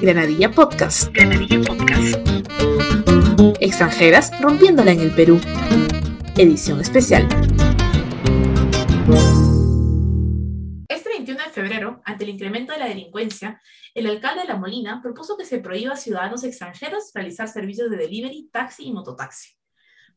Granadilla Podcast. Granadilla Podcast. Extranjeras rompiéndola en el Perú. Edición especial. Este 21 de febrero, ante el incremento de la delincuencia, el alcalde de La Molina propuso que se prohíba a ciudadanos extranjeros realizar servicios de delivery, taxi y mototaxi.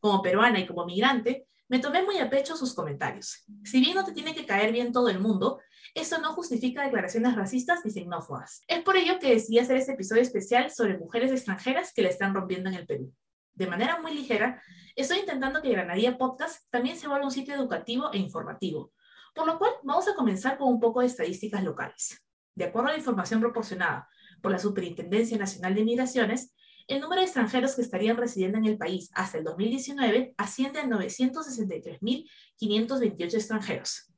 Como peruana y como migrante, me tomé muy a pecho sus comentarios. Si bien no te tiene que caer bien todo el mundo, esto no justifica declaraciones racistas ni xenófobas. Es por ello que decidí hacer este episodio especial sobre mujeres extranjeras que le están rompiendo en el Perú. De manera muy ligera, estoy intentando que Granadilla Podcast también se vuelva un sitio educativo e informativo, por lo cual vamos a comenzar con un poco de estadísticas locales. De acuerdo a la información proporcionada por la Superintendencia Nacional de Migraciones, el número de extranjeros que estarían residiendo en el país hasta el 2019 asciende a 963.528 extranjeros.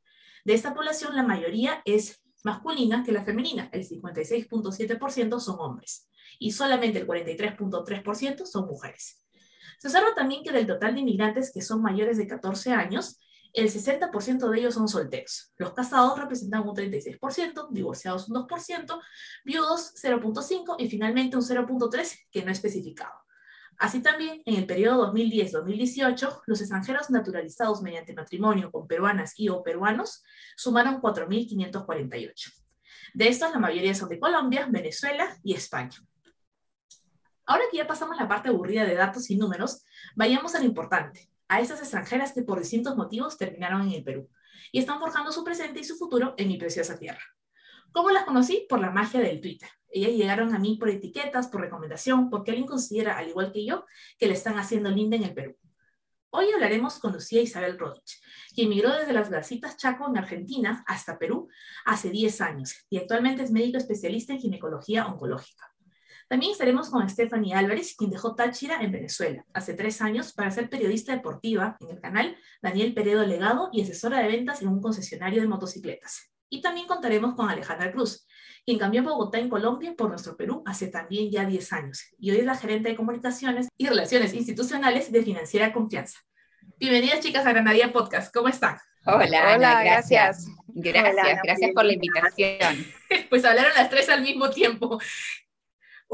De esta población, la mayoría es masculina que la femenina, el 56.7% son hombres y solamente el 43.3% son mujeres. Se observa también que del total de inmigrantes que son mayores de 14 años, el 60% de ellos son solteros. Los casados representan un 36%, divorciados un 2%, viudos 0.5% y finalmente un 0.3% que no especificado. Así también, en el periodo 2010-2018, los extranjeros naturalizados mediante matrimonio con peruanas y o peruanos sumaron 4.548. De estos, la mayoría son de Colombia, Venezuela y España. Ahora que ya pasamos la parte aburrida de datos y números, vayamos a lo importante, a esas extranjeras que por distintos motivos terminaron en el Perú y están forjando su presente y su futuro en mi preciosa tierra. ¿Cómo las conocí? Por la magia del Twitter. Ellas llegaron a mí por etiquetas, por recomendación, porque alguien considera, al igual que yo, que le están haciendo linda en el Perú. Hoy hablaremos con Lucía Isabel Rodich, quien migró desde las Garcitas Chaco en Argentina hasta Perú hace 10 años y actualmente es médico especialista en ginecología oncológica. También estaremos con Stephanie Álvarez, quien dejó Táchira en Venezuela hace tres años para ser periodista deportiva en el canal Daniel Peredo Legado y asesora de ventas en un concesionario de motocicletas. Y también contaremos con Alejandra Cruz, quien cambió Bogotá en Colombia por nuestro Perú hace también ya 10 años y hoy es la gerente de comunicaciones y relaciones institucionales de Financiera Confianza. Bienvenidas chicas a Granadilla Podcast, ¿cómo están? Hola, Hola gracias. Gracias, gracias por la invitación. pues hablaron las tres al mismo tiempo.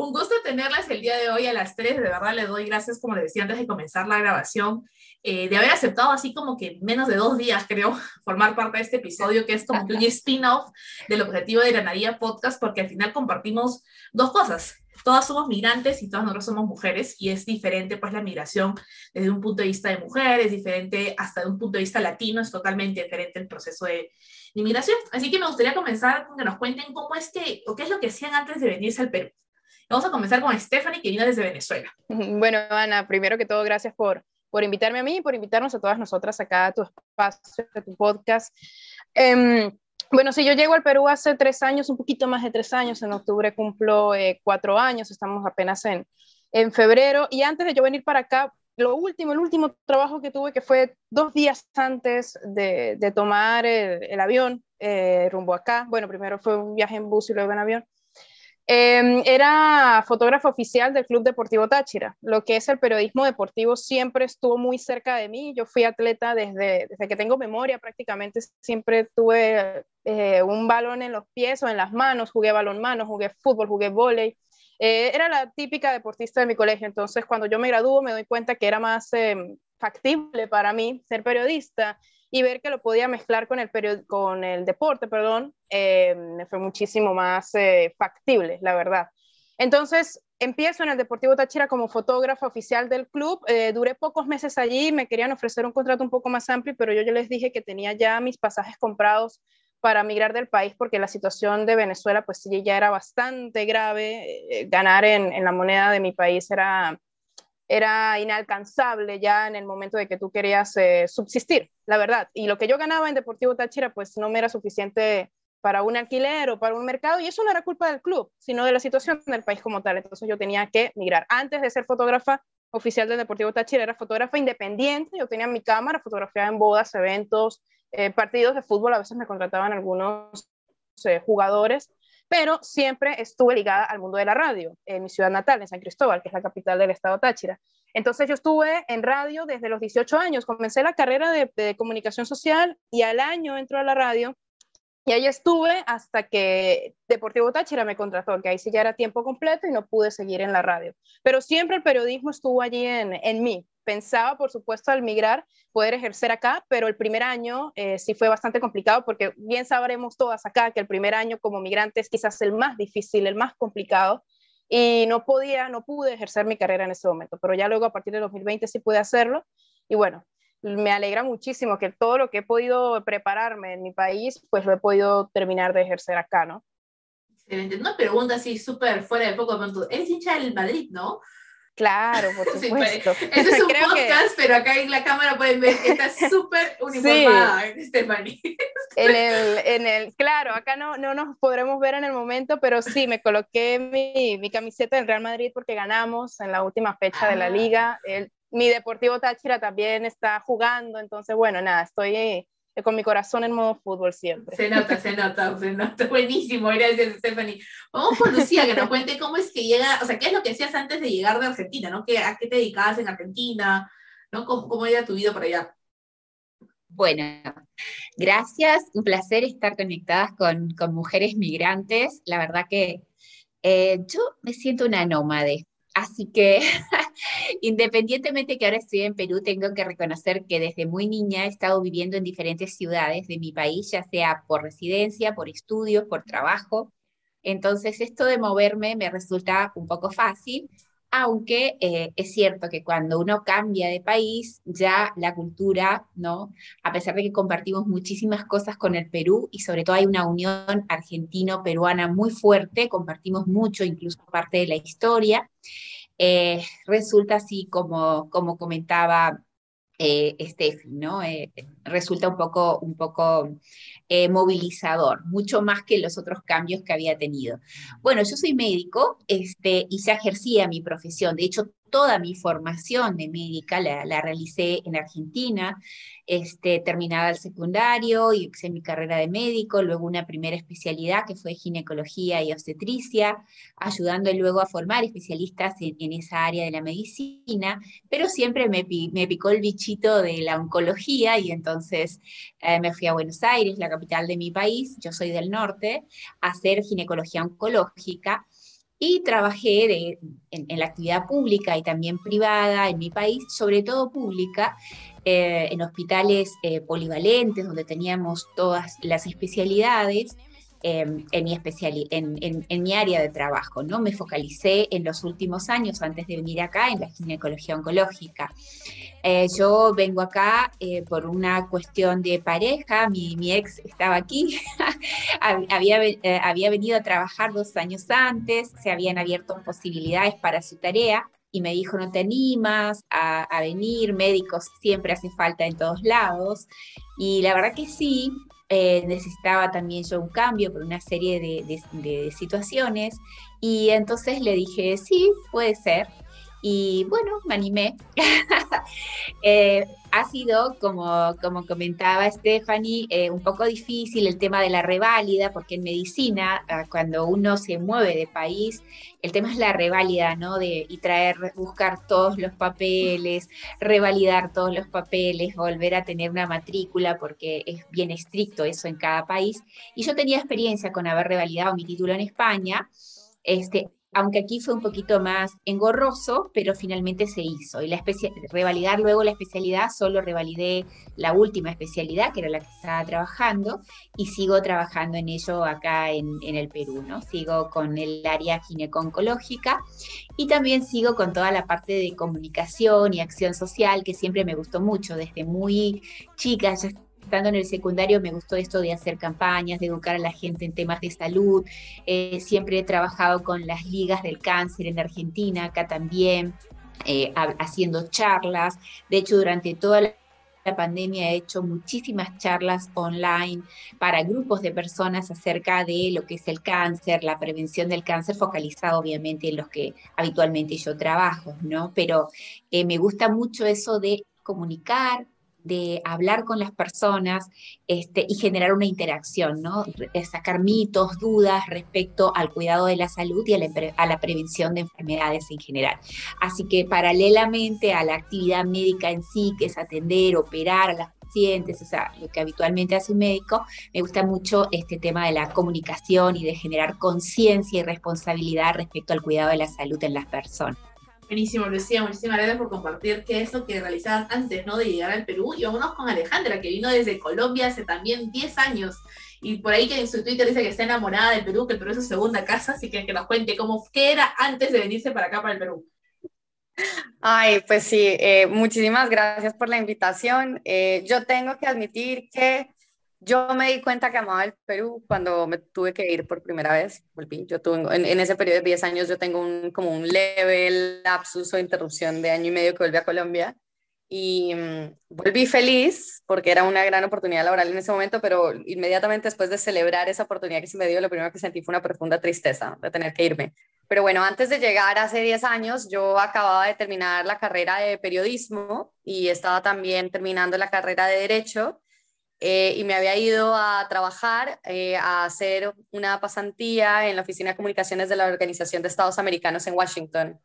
Un gusto tenerlas el día de hoy a las 3. De verdad le doy gracias, como les decía antes de comenzar la grabación, eh, de haber aceptado así como que menos de dos días, creo, formar parte de este episodio, que es como un spin-off del objetivo de Granadilla Podcast, porque al final compartimos dos cosas. Todas somos migrantes y todas nosotros somos mujeres y es diferente pues la migración desde un punto de vista de mujer, es diferente hasta de un punto de vista latino, es totalmente diferente el proceso de inmigración. Así que me gustaría comenzar con que nos cuenten cómo es que, o qué es lo que hacían antes de venirse al Perú. Vamos a comenzar con Stephanie, que vino desde Venezuela. Bueno, Ana, primero que todo, gracias por, por invitarme a mí y por invitarnos a todas nosotras acá a tu espacio, a tu podcast. Eh, bueno, sí, yo llego al Perú hace tres años, un poquito más de tres años, en octubre cumplo eh, cuatro años, estamos apenas en, en febrero, y antes de yo venir para acá, lo último, el último trabajo que tuve, que fue dos días antes de, de tomar el, el avión eh, rumbo acá, bueno, primero fue un viaje en bus y luego en avión, eh, era fotógrafo oficial del Club Deportivo Táchira. Lo que es el periodismo deportivo siempre estuvo muy cerca de mí. Yo fui atleta desde, desde que tengo memoria, prácticamente siempre tuve eh, un balón en los pies o en las manos, jugué balón mano, jugué fútbol, jugué vóley. Eh, era la típica deportista de mi colegio, entonces cuando yo me graduó me doy cuenta que era más em, factible para mí ser periodista y ver que lo podía mezclar con el, con el deporte, perdón, eh, fue muchísimo más eh, factible, la verdad. Entonces, empiezo en el Deportivo Táchira como fotógrafa oficial del club. Eh, duré pocos meses allí, me querían ofrecer un contrato un poco más amplio, pero yo, yo les dije que tenía ya mis pasajes comprados para migrar del país porque la situación de Venezuela pues ya era bastante grave. ganar en, en la moneda de mi país era era inalcanzable ya en el momento de que tú querías eh, subsistir, la verdad. Y lo que yo ganaba en Deportivo Táchira, pues no me era suficiente para un alquiler o para un mercado, y eso no era culpa del club, sino de la situación del país como tal. Entonces yo tenía que migrar. Antes de ser fotógrafa oficial del Deportivo Táchira, era fotógrafa independiente, yo tenía mi cámara, fotografiaba en bodas, eventos, eh, partidos de fútbol, a veces me contrataban algunos eh, jugadores, pero siempre estuve ligada al mundo de la radio, en mi ciudad natal, en San Cristóbal, que es la capital del estado Táchira. Entonces yo estuve en radio desde los 18 años, comencé la carrera de, comunicación social y al año entro a la radio Y ahí estuve hasta que Deportivo Táchira me contrató, que ahí sí ya era tiempo completo y no pude seguir en la radio. Pero siempre el periodismo estuvo allí en, en mí. Pensaba, por supuesto, al migrar, poder ejercer acá, pero el primer año eh, sí fue bastante complicado porque bien sabremos todas acá que el primer año como migrante es quizás el más difícil, el más complicado. Y no podía, no pude ejercer mi carrera en ese momento, pero ya luego a partir de 2020 sí pude hacerlo. Y bueno, me alegra muchísimo que todo lo que he podido prepararme en mi país, pues lo he podido terminar de ejercer acá, ¿no? Excelente. Una pregunta así súper fuera de poco, eres hincha del Madrid, ¿no? Claro, por supuesto. Sí, es un podcast, pero acá en la cámara pueden ver que está súper uniformada, Stephanie. En el, en el, claro, acá no, no nos podremos ver en el momento, pero sí, me coloqué mi, mi camiseta del Real Madrid porque ganamos en la última fecha de la ah. liga. El, mi Deportivo Táchira también está jugando, entonces bueno, nada, estoy con mi corazón en modo fútbol siempre. Se nota, se nota, se nota, buenísimo, gracias Stephanie. Vamos con Lucía, que nos cuente cómo es que llega, o sea, qué es lo que hacías antes de llegar de Argentina, ¿no? ¿Qué, ¿A qué te dedicabas en Argentina? ¿no? ¿Cómo, cómo era tu vida por allá? Bueno, gracias, un placer estar conectadas con, con mujeres migrantes. La verdad que eh, yo me siento una nómade, Así que independientemente que ahora estoy en Perú, tengo que reconocer que desde muy niña he estado viviendo en diferentes ciudades de mi país, ya sea por residencia, por estudios, por trabajo. Entonces esto de moverme me resulta un poco fácil aunque eh, es cierto que cuando uno cambia de país, ya la cultura, ¿no? A pesar de que compartimos muchísimas cosas con el Perú y sobre todo hay una unión argentino-peruana muy fuerte, compartimos mucho, incluso parte de la historia, eh, resulta así como, como comentaba eh, ¿no? Eh, resulta un poco, un poco eh, movilizador, mucho más que los otros cambios que había tenido. Bueno, yo soy médico este, y ya ejercía mi profesión, de hecho toda mi formación de médica la, la realicé en Argentina, este, terminada el secundario, y hice mi carrera de médico, luego una primera especialidad que fue ginecología y obstetricia, ayudando luego a formar especialistas en, esa área de la medicina, pero siempre me, picó el bichito de la oncología y entonces eh, me fui a Buenos Aires, la capital de mi país, yo soy del norte, a hacer ginecología oncológica y trabajé en, la actividad pública y también privada en mi país, sobre todo pública, eh, en hospitales eh, polivalentes donde teníamos todas las especialidades. Em, en, mi en, en, mi área de trabajo, ¿no? Me focalicé en los últimos años, antes de venir acá, en la ginecología oncológica. Eh, yo vengo acá eh, por una cuestión de pareja, mi, mi ex estaba aquí, había, eh, había venido a trabajar dos años antes, se habían abierto posibilidades para su tarea y me dijo, no te animas a, venir, médicos siempre hace falta en todos lados. Y la verdad que sí, necesitaba también yo un cambio por una serie de, de, situaciones y entonces le dije, sí, puede ser. Y bueno, me animé. Eh, ha sido, como, como comentaba Stephanie, eh, un poco difícil el tema de la reválida, porque en medicina, ah, cuando uno se mueve de país, el tema es la reválida, ¿no? De, y traer, buscar todos los papeles, revalidar todos los papeles, volver a tener una matrícula, porque es bien estricto eso en cada país. Y yo tenía experiencia con haber revalidado mi título en España. Este, aunque aquí fue un poquito más engorroso, pero finalmente se hizo. Y la revalidar luego la especialidad, solo revalidé la última especialidad, que era la que estaba trabajando, y sigo trabajando en ello acá en, el Perú, ¿no? Sigo con el área gineco-oncológica y también sigo con toda la parte de comunicación y acción social, que siempre me gustó mucho, desde muy chica, estando en el secundario me gustó esto de hacer campañas, de educar a la gente en temas de salud. Eh, siempre he trabajado con las ligas del cáncer en Argentina, acá también, eh, haciendo charlas. De hecho, durante toda la la pandemia he hecho muchísimas charlas online para grupos de personas acerca de lo que es el cáncer, la prevención del cáncer, focalizado obviamente en los que habitualmente yo trabajo, ¿no? Pero eh, me gusta mucho eso de comunicar, de hablar con las personas este, y generar una interacción, ¿no? Sacar mitos, dudas respecto al cuidado de la salud y a la, prevención de enfermedades en general. Así que paralelamente a la actividad médica en sí, que es atender, operar a las pacientes, o sea, lo que habitualmente hace un médico, me gusta mucho este tema de la comunicación y de generar conciencia y responsabilidad respecto al cuidado de la salud en las personas. Buenísimo, Lucía, muchísimas gracias por compartir qué es lo que realizabas antes ¿no? de llegar al Perú. Y vámonos con Alejandra, que vino desde Colombia hace también 10 años. Y por ahí que en su Twitter dice que está enamorada del Perú, que el Perú es su segunda casa, así que que nos cuente cómo, qué era antes de venirse para acá, para el Perú. Ay, pues sí, eh, muchísimas gracias por la invitación. Eh, yo tengo que admitir que yo me di cuenta que amaba el Perú cuando me tuve que ir por primera vez. Volví. Yo tuve, en, ese periodo de 10 años yo tengo un, como un leve lapsus o interrupción de año y medio que volví a Colombia. Y mm, volví feliz porque era una gran oportunidad laboral en ese momento, pero inmediatamente después de celebrar esa oportunidad que se me dio, lo primero que sentí fue una profunda tristeza de tener que irme. Pero bueno, antes de llegar hace 10 años, yo acababa de terminar la carrera de periodismo y estaba también terminando la carrera de derecho eh, y me había ido a trabajar, eh, a hacer una pasantía en la Oficina de Comunicaciones de la Organización de Estados Americanos en Washington.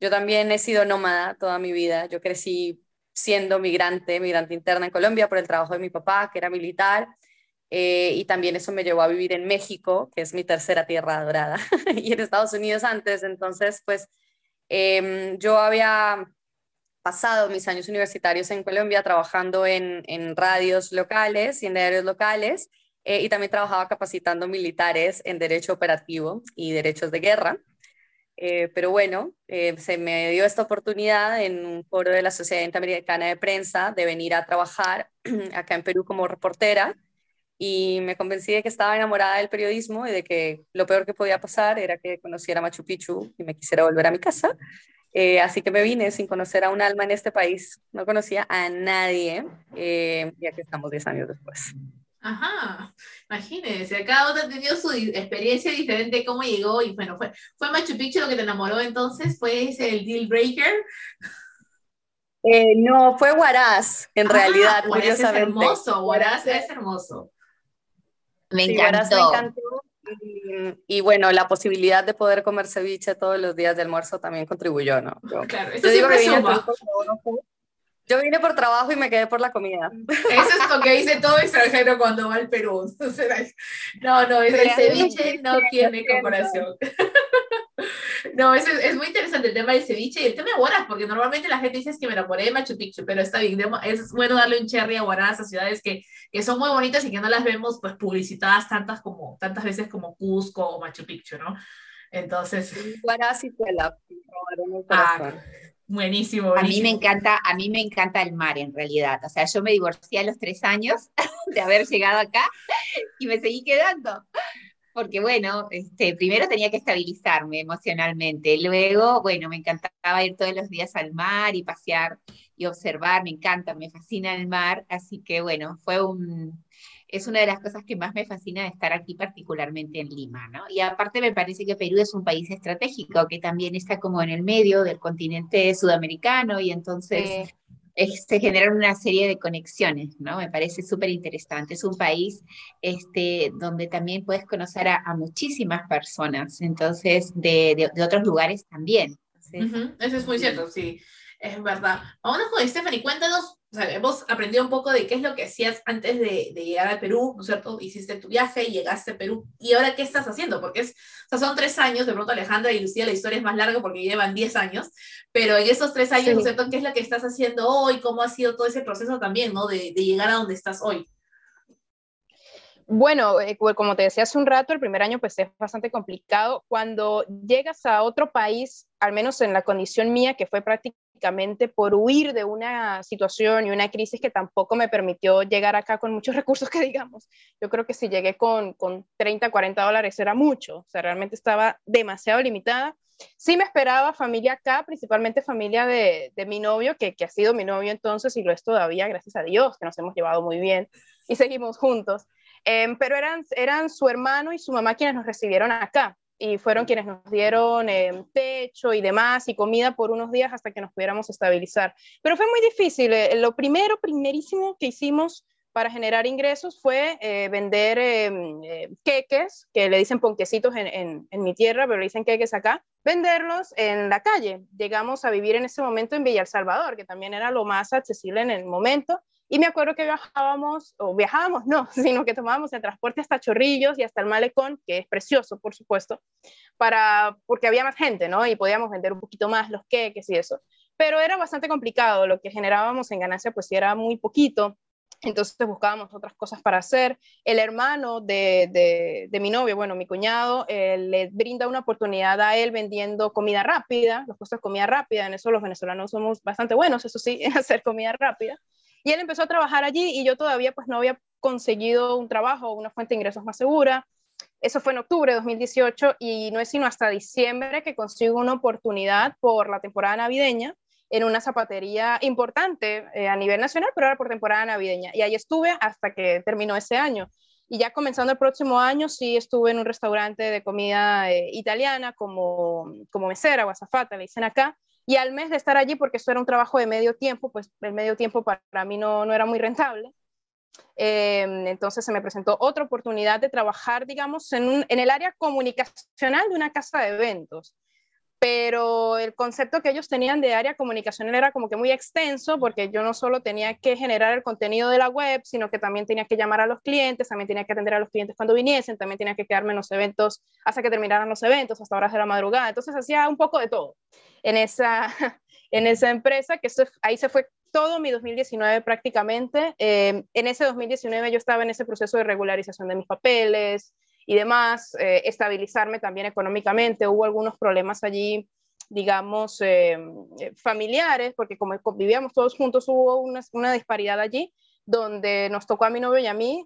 Yo también he sido nómada toda mi vida. Yo crecí siendo migrante, migrante interna en Colombia por el trabajo de mi papá, que era militar, eh, y también eso me llevó a vivir en México, que es mi tercera tierra dorada, y en Estados Unidos antes. Entonces, pues em, yo había pasado mis años universitarios en Colombia trabajando en, radios locales y en diarios locales eh, y también trabajaba capacitando militares en derecho operativo y derechos de guerra. Eh, pero bueno, eh, se me dio esta oportunidad en un foro de la Sociedad Interamericana de Prensa de venir a trabajar acá en Perú como reportera y me convencí de que estaba enamorada del periodismo y de que lo peor que podía pasar era que conociera Machu Picchu y me quisiera volver a mi casa. Eh, así que me vine sin conocer a un alma en este país. No conocía a nadie, eh, ya que estamos 10 años después. Ajá, imagínense, cada uno ha tenido su experiencia diferente, cómo llegó y bueno, fue, fue Machu Picchu lo que te enamoró entonces, fue ese el deal breaker. Eh, no, fue Huaraz, en ah, realidad, Huaraz es hermoso, Huaraz es hermoso. Me encantó. me encantó y, bueno, la posibilidad de poder comer ceviche todos los días de almuerzo también contribuyó, ¿no? claro, eso digo que vine yo vine por trabajo y me quedé por la comida. Eso es lo que dice todo extranjero cuando va al Perú. No, no, el ceviche no tiene comparación. No, es, es, muy interesante el tema del ceviche y el tema de Huaraz, porque normalmente la gente dice es que me enamoré de Machu Picchu, pero está bien, es bueno darle un cherry a Huaraz, a ciudades que, que, son muy bonitas y que no las vemos pues publicitadas tantas, como, tantas veces como Cusco o Machu Picchu, ¿no? Entonces... Huaraz y Puebla, ah, buenísimo, buenísimo, A mí me encanta, a mí me encanta el mar en realidad. O sea, yo me divorcié a los tres años de haber llegado acá y me seguí quedando porque bueno, este, primero tenía que estabilizarme emocionalmente, luego, bueno, me encantaba ir todos los días al mar y pasear y observar, me encanta, me fascina el mar, así que bueno, fue un, es una de las cosas que más me fascina de estar aquí, particularmente en Lima, ¿no? Y aparte me parece que Perú es un país estratégico que también está como en el medio del continente sudamericano y entonces se generan una serie de conexiones, ¿no? Me parece súper interesante. Es un país este, donde también puedes conocer a, muchísimas personas, entonces, de, de, otros lugares también. Eso es muy cierto, sí, es verdad. Vámonos con Stephanie, cuéntanos hemos aprendido un poco de qué es lo que hacías antes de, llegar al Perú, ¿no es cierto? Hiciste tu viaje, llegaste a Perú, y ahora qué estás haciendo, porque es, o sea, son tres años, de pronto Alejandra y Lucía, la historia es más larga porque llevan diez años, pero en esos tres años, ¿no es cierto? ¿Qué es lo que estás haciendo hoy? ¿Cómo ha sido todo ese proceso también, ¿no? De, de llegar a donde estás hoy. Bueno, eh, como te decía hace un rato, el primer año pues es bastante complicado. Cuando llegas a otro país, al menos en la condición mía, que fue prácticamente por huir de una situación y una crisis que tampoco me permitió llegar acá con muchos recursos que digamos. Yo creo que si llegué con, con 30, 40 dólares era mucho, o sea, realmente estaba demasiado limitada. Sí me esperaba familia acá, principalmente familia de, de mi novio, que, que ha sido mi novio entonces y lo es todavía, gracias a Dios, que nos hemos llevado muy bien y seguimos juntos. Em, pero eran, eran su hermano y su mamá quienes nos recibieron acá. Y fueron quienes nos dieron eh, techo y demás y comida por unos días hasta que nos pudiéramos estabilizar. Pero fue muy difícil. Eh, lo primero, primerísimo que hicimos para generar ingresos fue eh, vender em, queques, que le dicen ponquecitos en, en, mi tierra, pero le dicen queques acá, venderlos en la calle. Llegamos a vivir en ese momento en Villa El Salvador, que también era lo más accesible en el momento. Y me acuerdo que viajábamos, o viajábamos, no, sino que tomábamos el transporte hasta Chorrillos y hasta el Malecón, que es precioso, por supuesto, para, porque había más gente, ¿no? Y podíamos vender un poquito más los queques y eso. Pero era bastante complicado, lo que generábamos en ganancia pues era muy poquito, entonces buscábamos otras cosas para hacer. El hermano de, de, mi novio, bueno, mi cuñado, le brinda una oportunidad a él vendiendo comida rápida, los costos de comida rápida, en eso los venezolanos somos bastante buenos, eso sí, en hacer comida rápida. Y él empezó a trabajar allí y yo todavía pues no había conseguido un trabajo una fuente de ingresos más segura. Eso fue en octubre de 2018 y no es sino hasta diciembre que consigo una oportunidad por la temporada navideña en una zapatería importante eh, a nivel nacional, pero era por temporada navideña. Y ahí estuve hasta que terminó ese año. Y ya comenzando el próximo año, sí estuve en un restaurante de comida eh, italiana como, como mesera o azafata, le dicen acá, y al mes de estar allí, porque eso era un trabajo de medio tiempo, pues el medio tiempo para mí no, no era muy rentable. Em, entonces se me presentó otra oportunidad de trabajar, digamos, en, en el área comunicacional de una casa de eventos pero el concepto que ellos tenían de área comunicacional era como que muy extenso, porque yo no solo tenía que generar el contenido de la web, sino que también tenía que llamar a los clientes, también tenía que atender a los clientes cuando viniesen, también tenía que quedarme en los eventos hasta que terminaran los eventos, hasta horas de la madrugada. Entonces hacía un poco de todo en esa, en esa empresa, que ahí se fue todo mi 2019 prácticamente. Eh, en ese 2019 yo estaba en ese proceso de regularización de mis papeles, y demás, eh, estabilizarme también económicamente. Hubo algunos problemas allí, digamos, eh, eh, familiares, porque como vivíamos todos juntos, hubo una, una, disparidad allí donde nos tocó a mi novio y a mí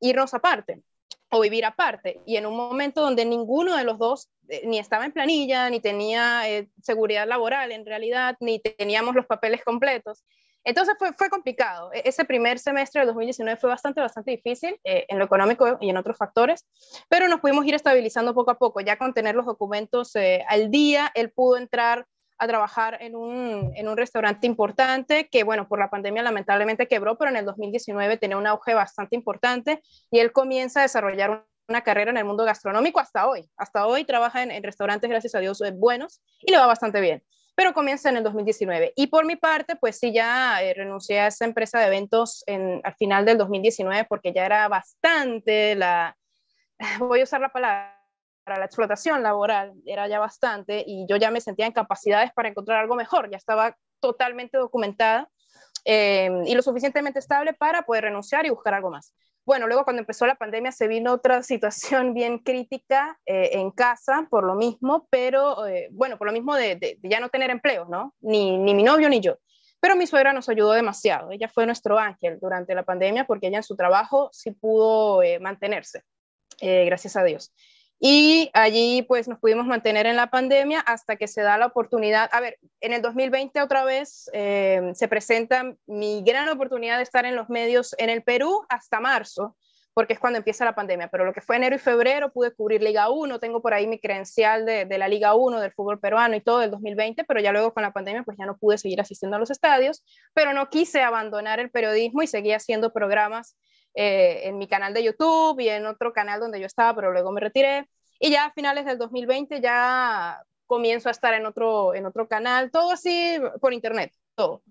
irnos aparte o vivir aparte. Y en un momento donde ninguno de los dos ni estaba en planilla, ni tenía seguridad laboral en realidad, ni teníamos los papeles completos. Entonces fue, fue complicado. E, ese primer semestre de 2019 fue bastante, bastante difícil eh, en lo económico y en otros factores, pero nos pudimos ir estabilizando poco a poco. Ya con tener los documentos eh, al día, él pudo entrar a trabajar en un, en un, restaurante importante que, bueno, por la pandemia lamentablemente quebró, pero en el 2019 tenía un auge bastante importante y él comienza a desarrollar una carrera en el mundo gastronómico hasta hoy. Hasta hoy trabaja en, en restaurantes, gracias a Dios, buenos y le va bastante bien pero comienza en el 2019. Y por mi parte, pues sí, ya eh, renuncié a esa empresa de eventos en, al final del 2019 porque ya era bastante la, voy a usar la palabra, para la explotación laboral, era ya bastante y yo ya me sentía en capacidades para encontrar algo mejor, ya estaba totalmente documentada eh, y lo suficientemente estable para poder renunciar y buscar algo más. Bueno, luego cuando empezó la pandemia se vino otra situación bien crítica eh, en casa por lo mismo, pero eh, bueno, por lo mismo de, ya no tener empleo, ¿no? Ni, ni mi novio ni yo. Pero mi suegra nos ayudó demasiado. Ella fue nuestro ángel durante la pandemia porque ella en su trabajo sí pudo eh, mantenerse, gracias a Dios. Y allí pues nos pudimos mantener en la pandemia hasta que se da la oportunidad. A ver, en el 2020 otra vez eh, se presenta mi gran oportunidad de estar en los medios en el Perú hasta marzo, porque es cuando empieza la pandemia. Pero lo que fue enero y febrero pude cubrir Liga 1, tengo por ahí mi credencial de, de la Liga 1 del fútbol peruano y todo del 2020, pero ya luego con la pandemia pues ya no pude seguir asistiendo a los estadios, pero no quise abandonar el periodismo y seguí haciendo programas eh, en mi canal de YouTube y en otro canal donde yo estaba, pero luego me retiré. Y ya a finales del 2020 ya comienzo a estar en otro, en otro canal, todo así por internet, todo.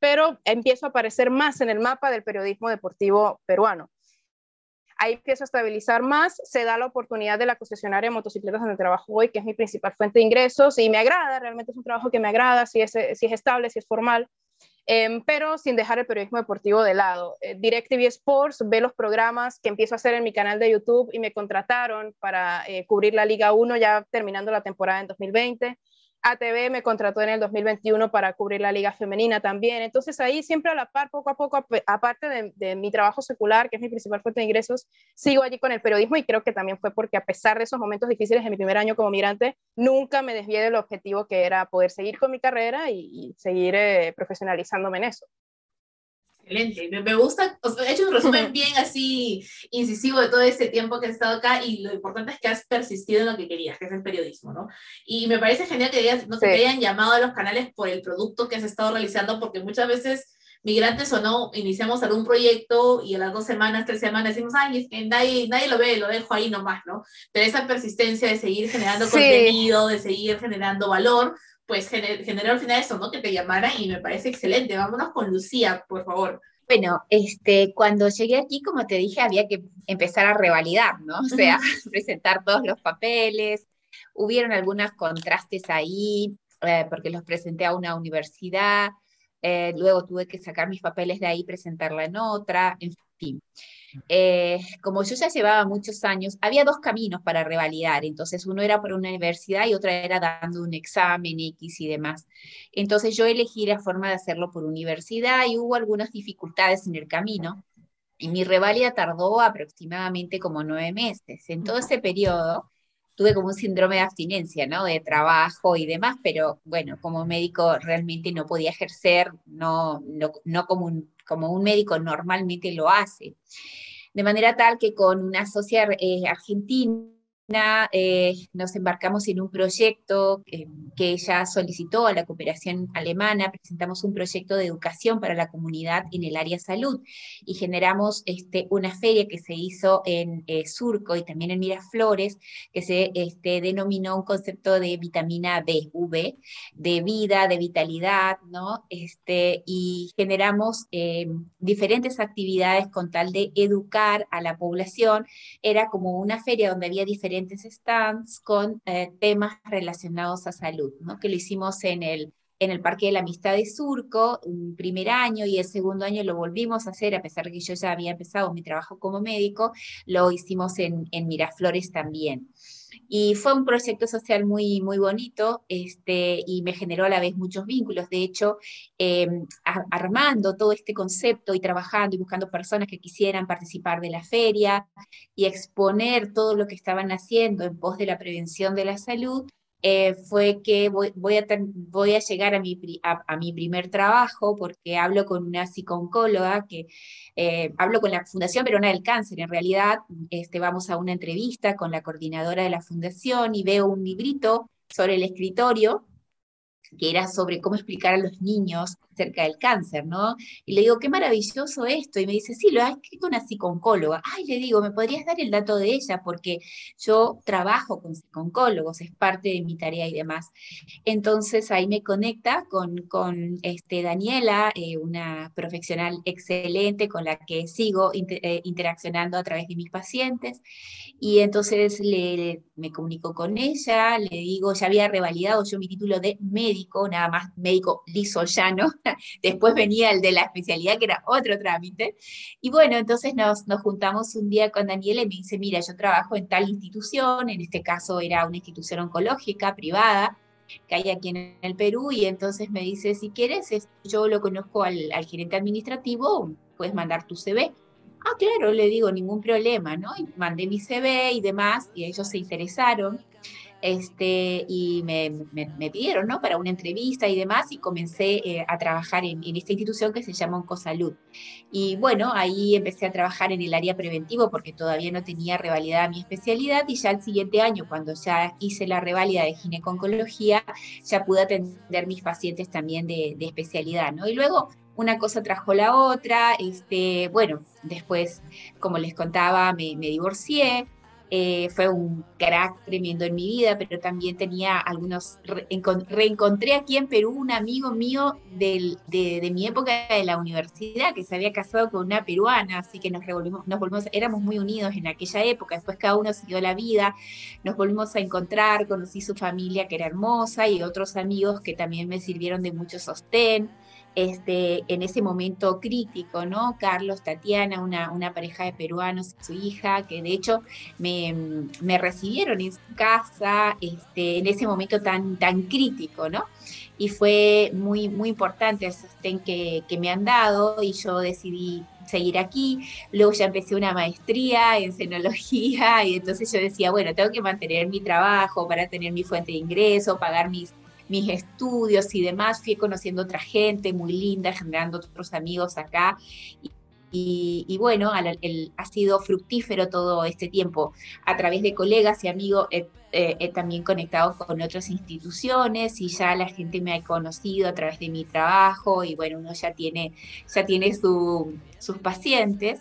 Pero empiezo a aparecer más en el mapa del periodismo deportivo peruano. Ahí empiezo a estabilizar más, se da la oportunidad de la concesionaria de motocicletas donde trabajo hoy, que es mi principal fuente de ingresos, y me agrada, realmente es un trabajo que me agrada, si es, si es estable, si es formal, Em, pero sin dejar el periodismo deportivo de lado. Eh, DirecTV Sports ve los programas que empiezo a hacer en mi canal de YouTube y me contrataron para eh, cubrir la Liga 1 ya terminando la temporada en 2020. ATV me contrató en el 2021 para cubrir la liga femenina también. Entonces ahí siempre a la par, poco a poco, aparte de, mi trabajo secular, que es mi principal fuente de ingresos, sigo allí con el periodismo y creo que también fue porque a pesar de esos momentos difíciles en mi primer año como migrante, nunca me desvié del objetivo que era poder seguir con mi carrera y, seguir eh, profesionalizándome en eso. Excelente, me, gusta, he hecho un resumen bien así incisivo de todo ese tiempo que has estado acá y lo importante es que has persistido en lo que querías, que es el periodismo, ¿no? Y me parece genial que, digas, no, te hayan llamado a los canales por el producto que has estado realizando, porque muchas veces migrantes o no, iniciamos algún proyecto y a las dos semanas, tres semanas decimos, ay, es que nadie, nadie lo ve, lo dejo ahí nomás, ¿no? Pero esa persistencia de seguir generando contenido, de seguir generando valor, pues generó al final eso, ¿no? Que te llamara y me parece excelente. Vámonos con Lucía, por favor. Bueno, este, cuando llegué aquí, como te dije, había que empezar a revalidar, ¿no? O sea, presentar todos los papeles. Hubieron algunos contrastes ahí, eh, porque los presenté a una universidad, eh, luego tuve que sacar mis papeles de ahí, presentarla en otra, en Eh, como yo ya llevaba muchos años, había dos caminos para revalidar, entonces uno era por una universidad y otra era dando un examen X y demás. Entonces yo elegí la forma de hacerlo por universidad y hubo algunas dificultades en el camino. Y mi revalida tardó aproximadamente como nueve meses. En todo ese periodo, tuve como un síndrome de abstinencia, ¿no? De trabajo y demás, pero bueno, como médico realmente no podía ejercer, no, no, como, un, como un médico normalmente lo hace. De manera tal que con una socia eh, argentina, eh, nos embarcamos en un proyecto que, ella solicitó a la cooperación alemana, presentamos un proyecto de educación para la comunidad en el área salud y generamos este, una feria que se hizo en eh, Surco y también en Miraflores, que se este, denominó un concepto de vitamina B, V, de vida, de vitalidad, ¿no? Este, y generamos eh, diferentes actividades con tal de educar a la población. Era como una feria donde había diferentes stands con eh, temas relacionados a salud, ¿no? que lo hicimos en el, en el Parque de la Amistad de Surco, un primer año y el segundo año lo volvimos a hacer, a pesar de que yo ya había empezado mi trabajo como médico, lo hicimos en, en Miraflores también. Y fue un proyecto social muy, muy bonito este, y me generó a la vez muchos vínculos. De hecho, em, armando todo este concepto y trabajando y buscando personas que quisieran participar de la feria y exponer todo lo que estaban haciendo en pos de la prevención de la salud, eh, fue que voy, voy, a voy, a llegar a mi, a, mi, primer trabajo porque hablo con una psicooncóloga, que eh, hablo con la Fundación Verona del Cáncer. En realidad, este, vamos a una entrevista con la coordinadora de la fundación y veo un librito sobre el escritorio que era sobre cómo explicar a los niños acerca del cáncer, ¿no? Y le digo, qué maravilloso esto. Y me dice, sí, lo ha escrito una psicooncóloga. Ay, le digo, ¿me podrías dar el dato de ella? Porque yo trabajo con psicooncólogos, es parte de mi tarea y demás. Entonces ahí me conecta con, con este, Daniela, eh, una profesional excelente con la que sigo eh, interaccionando a través de mis pacientes. Y entonces le, me comunico con ella, le digo, ya había revalidado yo mi título de médico, nada más médico liso llano, después venía el de la especialidad, que era otro trámite, y bueno, entonces nos, nos juntamos un día con Daniela y me dice, mira, yo trabajo en tal institución, en este caso era una institución oncológica privada, que hay aquí en el Perú, y entonces me dice, si quieres, yo lo conozco al, al gerente administrativo, puedes mandar tu CV. Ah, claro, le digo, ningún problema, ¿no? Y mandé mi CV y demás, y ellos se interesaron, este, y me, me, pidieron, ¿no? Para una entrevista y demás, y comencé eh, a trabajar en, en, esta institución que se llama Oncosalud. Y bueno, ahí empecé a trabajar en el área preventivo porque todavía no tenía revalidada mi especialidad, y ya el siguiente año, cuando ya hice la revalida de gineconcología, ya pude atender mis pacientes también de, de especialidad, ¿no? Y luego una cosa trajo la otra, este, bueno, después, como les contaba, me, divorcié, eh, fue un crack tremendo en mi vida, pero también tenía algunos, reencontré aquí en Perú un amigo mío de, mi época de la universidad que se había casado con una peruana, así que nos revolvimos, nos volvimos, éramos muy unidos en aquella época, después cada uno siguió la vida, nos volvimos a encontrar, conocí su familia que era hermosa y otros amigos que también me sirvieron de mucho sostén este, en ese momento crítico, ¿no? Carlos, Tatiana, una, pareja de peruanos, su hija, que de hecho me, me recibieron en su casa este, en ese momento tan, tan crítico, ¿no? Y fue muy, muy importante el sostén que, que me han dado y yo decidí seguir aquí. Luego ya empecé una maestría en cenología y entonces yo decía, bueno, tengo que mantener mi trabajo para tener mi fuente de ingreso, pagar mis mis estudios y demás, fui conociendo otra gente muy linda, generando otros amigos acá. Y, bueno, ha sido fructífero todo este tiempo. A través de colegas y amigos he también conectado con otras instituciones y ya la gente me ha conocido a través de mi trabajo y bueno, uno ya tiene, ya tiene sus pacientes.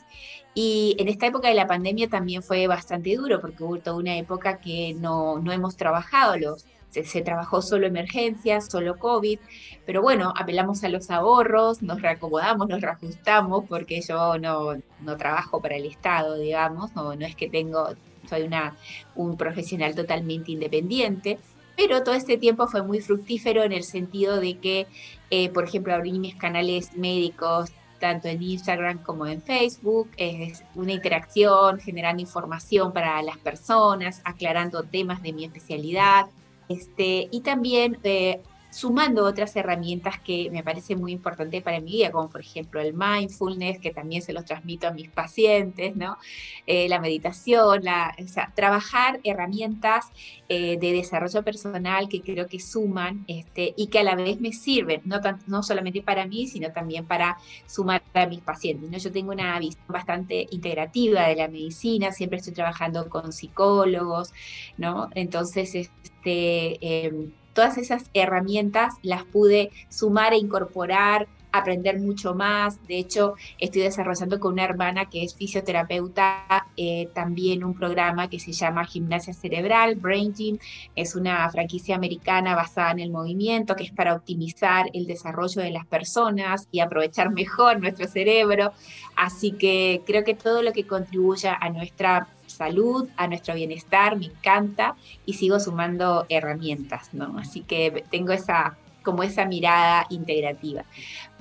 Y en esta época de la pandemia también fue bastante duro porque hubo toda una época que no, no hemos trabajado los se, trabajó solo emergencias, solo COVID, pero bueno, apelamos a los ahorros, nos reacomodamos, nos reajustamos, porque yo no, no trabajo para el Estado, digamos, no, no es que tengo, soy una, un profesional totalmente independiente, pero todo este tiempo fue muy fructífero en el sentido de que, eh, por ejemplo, abrí mis canales médicos tanto en Instagram como en Facebook, es una interacción, generando información para las personas, aclarando temas de mi especialidad, este, y también eh, sumando otras herramientas que me parece muy importante para mi vida, como por ejemplo el mindfulness, que también se los transmito a mis pacientes, ¿no? Eh, la meditación, la, trabajar herramientas eh, de desarrollo personal que creo que suman este, y que a la vez me sirven, no, no solamente para mí, sino también para sumar a mis pacientes. ¿no? Yo tengo una visión bastante integrativa de la medicina, siempre estoy trabajando con psicólogos, ¿no? Entonces, este, em, todas esas herramientas las pude sumar e incorporar, aprender mucho más. De hecho, estoy desarrollando con una hermana que es fisioterapeuta eh, también un programa que se llama Gimnasia Cerebral, Brain Gym. Es una franquicia americana basada en el movimiento que es para optimizar el desarrollo de las personas y aprovechar mejor nuestro cerebro. Así que creo que todo lo que contribuya a nuestra salud, a nuestro bienestar, me encanta y sigo sumando herramientas, ¿no? Así que tengo esa como esa mirada integrativa.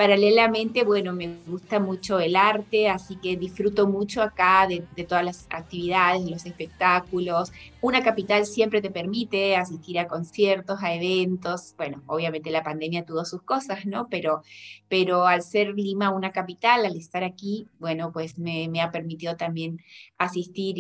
Paralelamente, bueno, me gusta mucho el arte, así que disfruto mucho acá de, todas las actividades, los espectáculos. Una capital siempre te permite asistir a conciertos, a eventos. Bueno, obviamente la pandemia tuvo sus cosas, ¿no? Pero, pero al ser Lima una capital, al estar aquí, bueno, pues me, ha permitido también asistir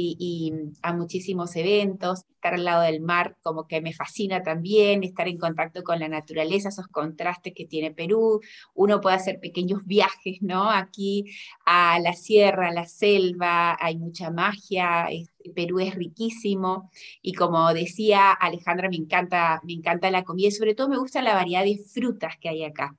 a muchísimos eventos, estar al lado del mar, como que me fascina también, estar en contacto con la naturaleza, esos contrastes que tiene Perú. Uno puede hacer pequeños viajes, ¿no? Aquí a la sierra, a la selva, hay mucha magia, Perú es riquísimo y como decía Alejandra, me encanta, me encanta la comida y sobre todo me gusta la variedad de frutas que hay acá.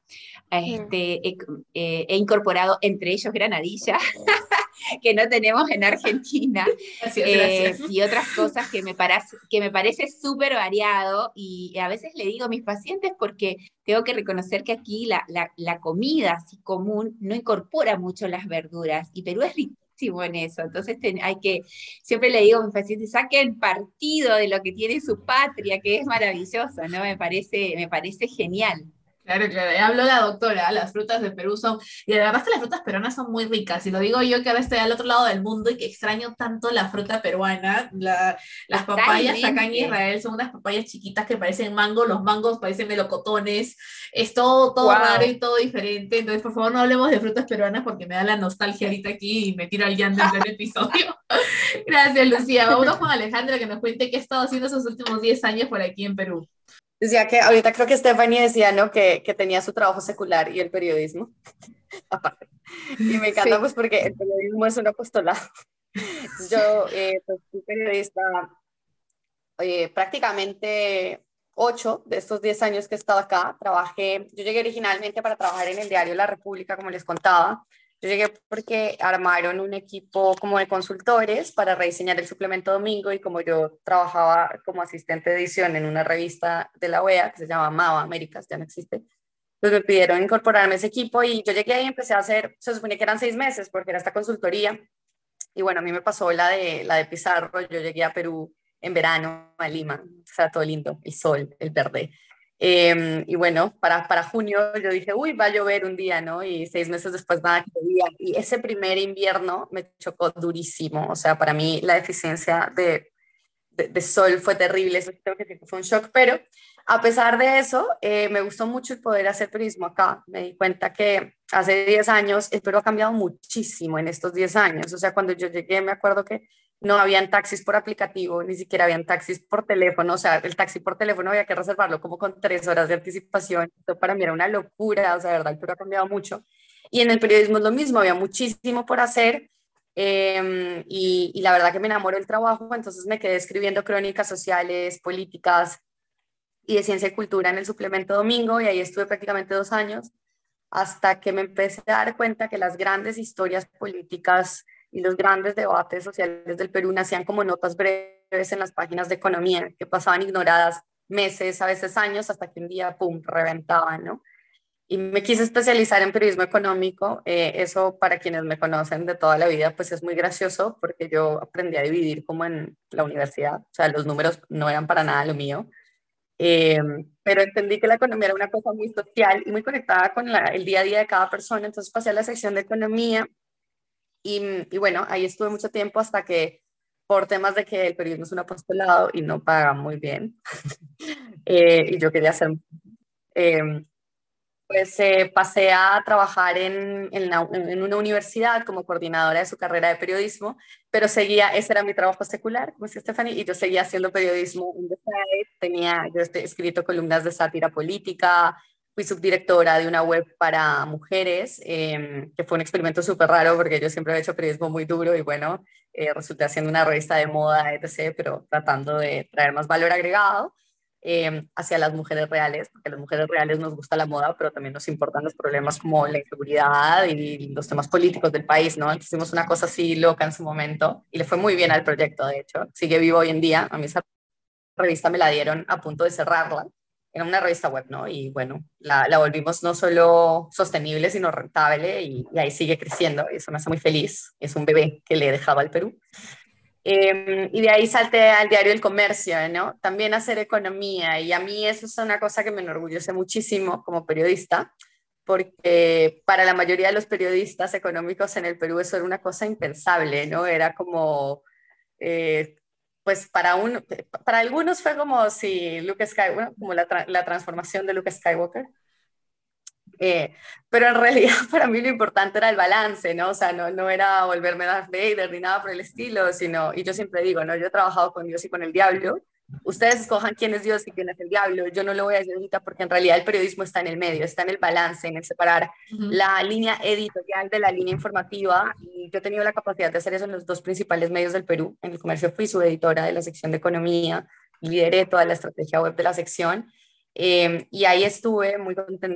Este, he, he incorporado entre ellos granadilla. que no tenemos en Argentina. Eh, y otras cosas que me, parece, que me parece súper variado. Y a veces le digo a mis pacientes porque tengo que reconocer que aquí la, la, comida así común no incorpora mucho las verduras. Y Perú es riquísimo en eso. Entonces hay que, siempre le digo a mis pacientes, saquen partido de lo que tiene su patria, que es maravilloso, ¿no? Me parece, me parece genial. Claro, claro, ya habló la doctora, las frutas de Perú son, y la verdad es que las frutas peruanas son muy ricas, y lo digo yo que ahora estoy al otro lado del mundo y que extraño tanto la fruta peruana, las papayas acá en Israel son unas papayas chiquitas que parecen mango, los mangos parecen melocotones, es todo, todo raro y todo diferente, entonces por favor no hablemos de frutas peruanas porque me da la nostalgia ahorita aquí y me tiro al llanto en el episodio. Gracias Lucía, vamos con Alejandra que nos cuente qué ha estado haciendo esos últimos 10 años por aquí en Perú. Decía que ahorita creo que Stephanie decía, ¿no? Que, que tenía su trabajo secular y el periodismo. Aparte. Y me encanta pues porque el periodismo es un apostolado. Yo eh, pues, fui periodista eh, prácticamente ocho de estos diez años que he estado acá. Trabajé, yo llegué originalmente para trabajar en el diario La República, como les contaba. Yo llegué porque armaron un equipo como de consultores para rediseñar el suplemento domingo y como yo trabajaba como asistente de edición en una revista de la OEA que se llama MAVA Américas, ya no existe, pues me pidieron incorporarme a ese equipo y yo llegué ahí y empecé a hacer, se suponía que eran seis meses porque era esta consultoría y bueno, a mí me pasó la de, la de Pizarro, yo llegué a Perú en verano, a Lima, o sea, todo lindo, el sol, el verde. Em, y bueno, para, para junio yo dije, uy, va a llover un día, ¿no? Y seis meses después nada que llovía. Y ese primer invierno me chocó durísimo. O sea, para mí la deficiencia de, de, sol fue terrible. Eso que fue un shock. Pero a pesar de eso, eh, me gustó mucho el poder hacer turismo acá. Me di cuenta que hace 10 años el Perú ha cambiado muchísimo en estos 10 años. O sea, cuando yo llegué, me acuerdo que no habían taxis por aplicativo, ni siquiera habían taxis por teléfono, o sea, el taxi por teléfono había que reservarlo como con tres horas de anticipación, esto para mí era una locura, o sea, de verdad, pero ha cambiado mucho. Y en el periodismo es lo mismo, había muchísimo por hacer em, y, la verdad que me enamoró el trabajo, entonces me quedé escribiendo crónicas sociales, políticas y de ciencia y cultura en el suplemento domingo y ahí estuve prácticamente dos años hasta que me empecé a dar cuenta que las grandes historias políticas y los grandes debates sociales del Perú nacían como notas breves en las páginas de economía, que pasaban ignoradas meses, a veces años, hasta que un día, ¡pum!, reventaban, ¿no? Y me quise especializar en periodismo económico. Eh, eso para quienes me conocen de toda la vida, pues es muy gracioso porque yo aprendí a dividir como en la universidad. O sea, los números no eran para nada lo mío. Eh, pero entendí que la economía era una cosa muy social y muy conectada con el día a día de cada persona. Entonces pasé a la sección de economía y, bueno, ahí estuve mucho tiempo hasta que por temas de que el periodismo es un apostolado y no paga muy bien, eh, y yo quería hacer, eh, pues eh, pasé a trabajar en, en, en, una universidad como coordinadora de su carrera de periodismo, pero seguía, ese era mi trabajo secular, como decía Stephanie, y yo seguía haciendo periodismo en tenía, yo he escrito columnas de sátira política, fui subdirectora de una web para mujeres, em, que fue un experimento súper raro porque yo siempre he hecho periodismo muy duro y bueno, eh, resulté haciendo una revista de moda, etc., pero tratando de traer más valor agregado em, hacia las mujeres reales, porque a las mujeres reales nos gusta la moda, pero también nos importan los problemas como la inseguridad y los temas políticos del país, ¿no? Hicimos una cosa así loca en su momento y le fue muy bien al proyecto, de hecho. Sigue vivo hoy en día. A mí esa revista me la dieron a punto de cerrarla era una revista web, ¿no? Y bueno, la, volvimos no solo sostenible, sino rentable y, ahí sigue creciendo. Y eso me hace muy feliz. Es un bebé que le dejaba al Perú. Em, y de ahí salté al diario El Comercio, ¿no? También hacer economía. Y a mí eso es una cosa que me enorgullece muchísimo como periodista, porque para la mayoría de los periodistas económicos en el Perú eso era una cosa impensable, ¿no? Era como... Eh, pues para, un, para algunos fue como si Luke Skywalker, como la, la transformación de Luke Skywalker. Eh, pero en realidad para mí lo importante era el balance, ¿no? O sea, no, no era volverme Darth Vader ni nada por el estilo, sino, y yo siempre digo, ¿no? Yo he trabajado con Dios y con el diablo, ustedes escojan quién es Dios y quién es el diablo. Yo no lo voy a decir ahorita porque en realidad el periodismo está en el medio, está en el balance, en el separar la línea editorial de la línea informativa. Y yo he tenido la capacidad de hacer eso en los dos principales medios del Perú. En el comercio fui su editora de la sección de economía, lideré toda la estrategia web de la sección. Em, y ahí estuve muy contenta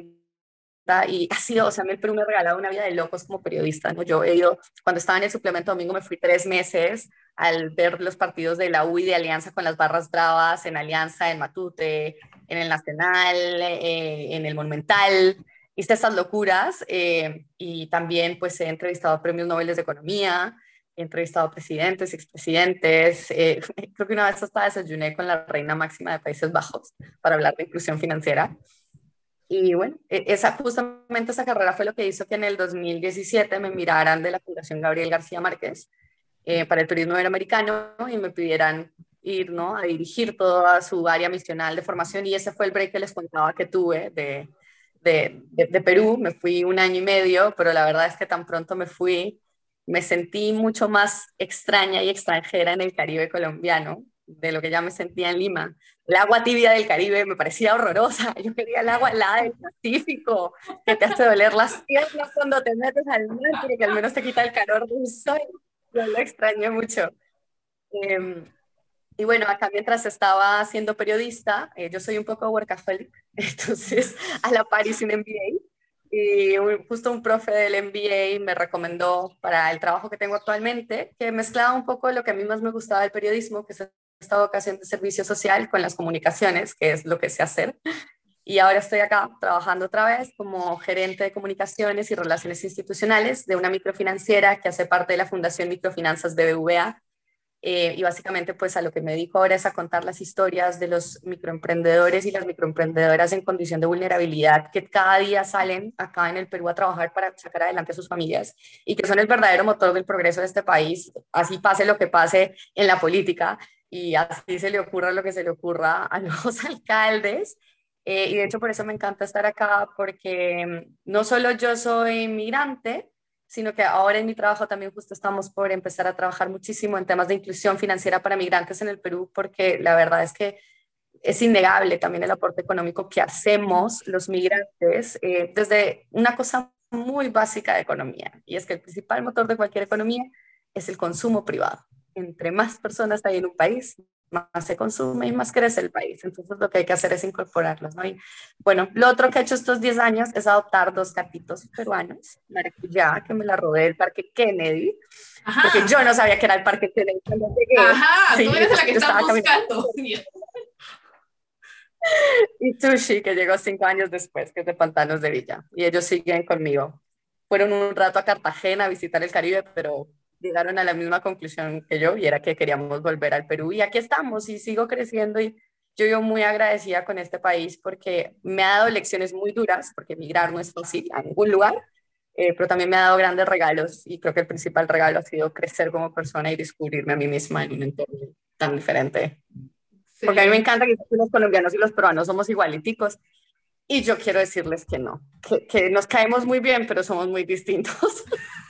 y ha sido, o sea, el Perú me ha regalado una vida de locos como periodista, ¿no? Yo he ido, cuando estaba en el suplemento domingo me fui tres meses al ver los partidos de la U y de Alianza con las barras bravas, en Alianza, en Matute, en el Nacional, eh, en el Monumental, hice estas locuras eh, y también pues he entrevistado a premios Nobel de Economía, he entrevistado a presidentes, expresidentes, eh, creo que una vez hasta desayuné con la reina máxima de Países Bajos para hablar de inclusión financiera. Y bueno, e, esa, justamente esa carrera fue lo que hizo que en el 2017 me miraran de la Fundación Gabriel García Márquez eh, para el turismo iberoamericano y me pidieran ir ¿no? a dirigir toda su área misional de formación y ese fue el break que les contaba que tuve de, de, de, Perú. Me fui un año y medio, pero la verdad es que tan pronto me fui, me sentí mucho más extraña y extranjera en el Caribe colombiano de lo que ya me sentía en Lima. El agua tibia del Caribe me parecía horrorosa. Yo quería el agua helada del Pacífico, que te hace doler las piernas cuando te metes al mar, porque al menos te quita el calor del sol. Yo lo extrañé mucho. Em, y bueno, acá mientras estaba siendo periodista, eh, yo soy un poco workaholic, entonces a la par hice un MBA. Y justo un profe del MBA me recomendó para el trabajo que tengo actualmente, que mezclaba un poco lo que a mí más me gustaba del periodismo, que es esta vocación de servicio social con las comunicaciones, que es lo que sé hacer. Y ahora estoy acá trabajando otra vez como gerente de comunicaciones y relaciones institucionales de una microfinanciera que hace parte de la Fundación Microfinanzas BBVA. Eh, y básicamente pues a lo que me dedico ahora es a contar las historias de los microemprendedores y las microemprendedoras en condición de vulnerabilidad que cada día salen acá en el Perú a trabajar para sacar adelante a sus familias y que son el verdadero motor del progreso de este país, así pase lo que pase en la política y así se le ocurra lo que se le ocurra a los alcaldes. Eh, y de hecho por eso me encanta estar acá, porque mm, no solo yo soy inmigrante, sino que ahora en mi trabajo también justo estamos por empezar a trabajar muchísimo en temas de inclusión financiera para migrantes en el Perú, porque la verdad es que es innegable también el aporte económico que hacemos los migrantes eh, desde una cosa muy básica de economía, y es que el principal motor de cualquier economía es el consumo privado. Entre más personas hay en un país, más se consume y más crece el país. Entonces lo que hay que hacer es incorporarlos. ¿no? Y, bueno, lo otro que he hecho estos 10 años es adoptar dos gatitos peruanos, maracuyá, que me la robé del Parque Kennedy, porque yo no sabía que era el Parque Kennedy cuando llegué. Ajá, tú eres la que estaba buscando. y Sushi, que llegó cinco años después, que es de Pantanos de Villa. Y ellos siguen conmigo. Fueron un rato a Cartagena a visitar el Caribe, pero llegaron a la misma conclusión que yo y era que queríamos volver al Perú y aquí estamos y sigo creciendo y yo vivo muy agradecida con este país porque me ha dado lecciones muy duras, porque emigrar no es fácil a ningún lugar, eh, pero también me ha dado grandes regalos y creo que el principal regalo ha sido crecer como persona y descubrirme a mí misma en un entorno tan diferente. Porque a mí me encanta que los colombianos y los peruanos somos igualiticos y yo quiero decirles que no, que, que nos caemos muy bien, pero somos muy distintos.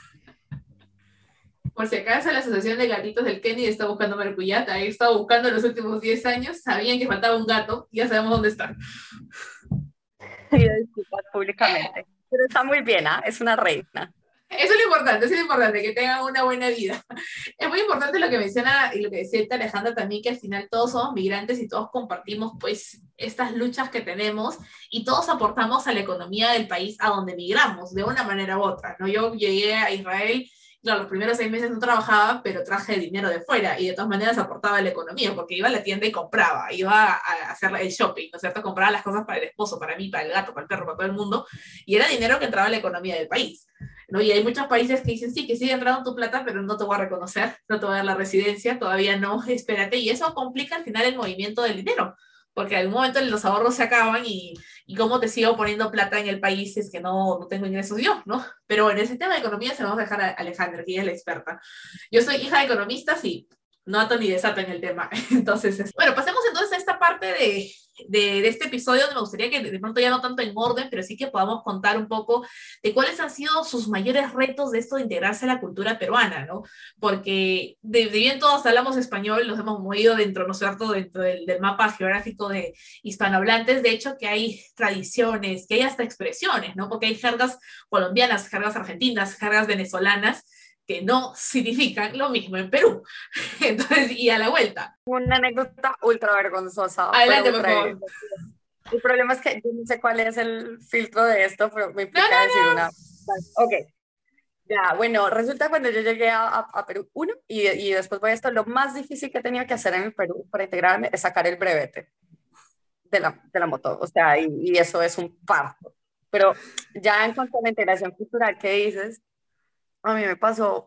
Por si acaso la Asociación de Gatitos del Kennedy está buscando maracuyata. He estado buscando en los últimos 10 años, sabían que faltaba un gato, ya sabemos dónde está. Pido disculpas públicamente. Pero está muy bien, ¿ah? es una reina. Eso es lo importante, eso es lo importante, que tengan una buena vida. Es muy importante lo que menciona y lo que decía Alejandra también, que al final todos somos migrantes y todos compartimos pues estas luchas que tenemos y todos aportamos a la economía del país a donde migramos, de una manera u otra. ¿no? Yo llegué a Israel claro, los primeros seis meses no trabajaba, pero traje dinero de fuera y de todas maneras aportaba la economía, porque iba a la tienda y compraba, iba a hacer el shopping, ¿no es cierto? Compraba las cosas para el esposo, para mí, para el gato, para el perro, para todo el mundo, y era dinero que entraba a la economía del país. ¿no? Y hay muchos países que dicen, sí, que sigue entrando tu plata, pero no te voy a reconocer, no te voy a dar la residencia, todavía no, espérate, y eso complica al final el movimiento del dinero porque en algún momento los ahorros se acaban y, y cómo te sigo poniendo plata en el país es que no, no tengo ingresos yo, ¿no? Pero en ese tema de economía se lo vamos a dejar a Alejandra, que ella es la experta. Yo soy hija de economistas y no ato ni desato en el tema. Entonces, bueno, pasemos entonces a esta parte de, de, este episodio donde me gustaría que de pronto ya no tanto en orden, pero sí que podamos contar un poco de cuáles han sido sus mayores retos de esto de integrarse a la cultura peruana, ¿no? Porque de, bien todos hablamos español, nos hemos movido dentro, ¿no es cierto?, dentro del, del, mapa geográfico de hispanohablantes, de hecho que hay tradiciones, que hay hasta expresiones, ¿no? Porque hay jergas colombianas, jergas argentinas, jergas venezolanas, que no significan lo mismo en Perú. Entonces, y a la vuelta. Una anécdota ultra vergonzosa. Adelante, por favor. El problema es que yo no sé cuál es el filtro de esto, pero me implica decir una. Ok. Ya, bueno, resulta cuando yo llegué a, a Perú, uno, y, y, después voy a esto, lo más difícil que tenía que hacer en el Perú para integrarme es sacar el brevete de la, de la moto, o sea, y, y eso es un parto. Pero ya en cuanto a la integración cultural que dices, a mí me pasó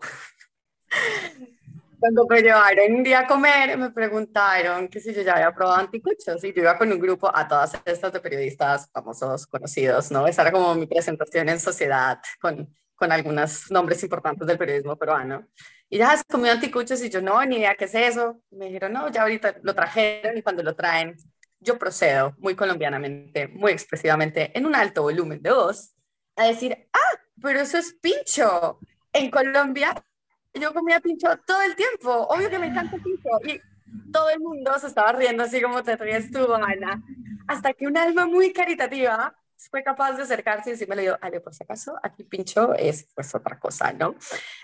cuando me llevaron un día a comer, me preguntaron que si yo ya había probado anticuchos y yo iba con un grupo a todas estas de periodistas famosos, conocidos, ¿no? Esa era como mi presentación en sociedad con, con algunos nombres importantes del periodismo peruano. Y ya has comido anticuchos y yo no, ni idea qué es eso. Me dijeron, no, ya ahorita lo trajeron y cuando lo traen, yo procedo muy colombianamente, muy expresivamente, en un alto volumen de voz, a decir, ah, pero eso es pincho en Colombia yo comía pincho todo el tiempo. Obvio que me encanta el pincho. Y todo el mundo se estaba riendo así como te ríes tú, Ana. Hasta que un alma muy caritativa fue capaz de acercarse y decirme, le digo, Ale, por si acaso, aquí pincho es pues otra cosa, ¿no?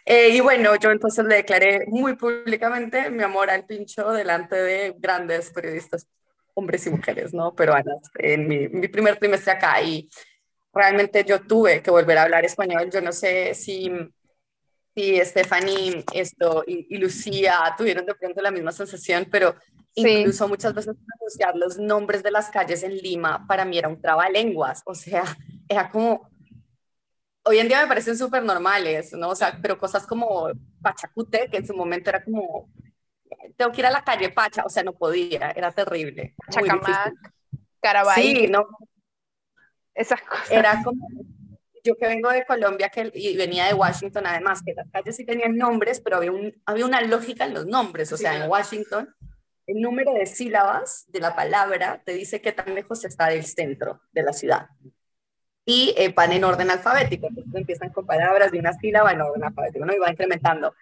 Eh, y bueno, yo entonces le declaré muy públicamente mi amor al pincho delante de grandes periodistas, hombres y mujeres, ¿no? Peruanas, en mi, mi primer trimestre acá. Y realmente yo tuve que volver a hablar español. Yo no sé si Sí, Stephanie esto, y, Lucía tuvieron de pronto la misma sensación, pero incluso muchas veces pronunciar los nombres de las calles en Lima para mí era un trabalenguas, o sea, era como, hoy en día me parecen súper normales, ¿no? O sea, pero cosas como Pachacute, que en su momento era como, tengo que ir a la calle Pacha, o sea, no podía, era terrible. Chacamac, Carabay. Sí, no. Esas cosas. Era como yo que vengo de Colombia que, y venía de Washington, además, que las calles sí tenían nombres, pero había, un, había una lógica en los nombres. O sea, en Washington, el número de sílabas de la palabra te dice qué tan lejos está del centro de la ciudad. y eh, van en orden alfabético. Entonces empiezan con palabras de una sílaba en orden alfabético, ¿no? Y va incrementando.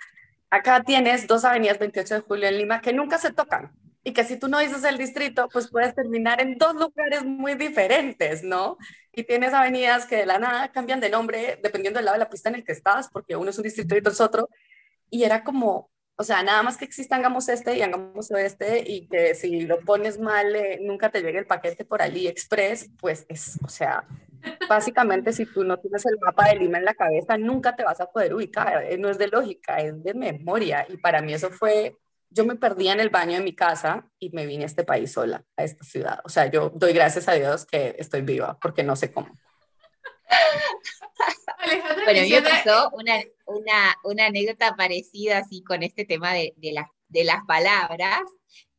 Acá tienes dos avenidas 28 de julio en Lima que nunca se tocan y que si tú no dices el distrito, pues puedes terminar en dos lugares muy diferentes, ¿no? Y tienes avenidas que de la nada cambian de nombre dependiendo del lado de la pista en el que estás, porque uno es un distrito y otro es otro. Y era como, o sea, nada más que exista hagamos este y hagamos oeste y que si lo pones mal, eh, nunca te llegue el paquete por AliExpress, pues es, o sea, básicamente si tú no tienes el mapa de Lima en la cabeza, nunca te vas a poder ubicar. Eh, no es de lógica, es de memoria. Y para mí eso fue yo me perdí en el baño de mi casa y me vine a este país sola, a esta ciudad. O sea, yo doy gracias a Dios que estoy viva, porque no sé cómo. bueno, a mí me pasó una, una, una, anécdota parecida así con este tema de, de, de las palabras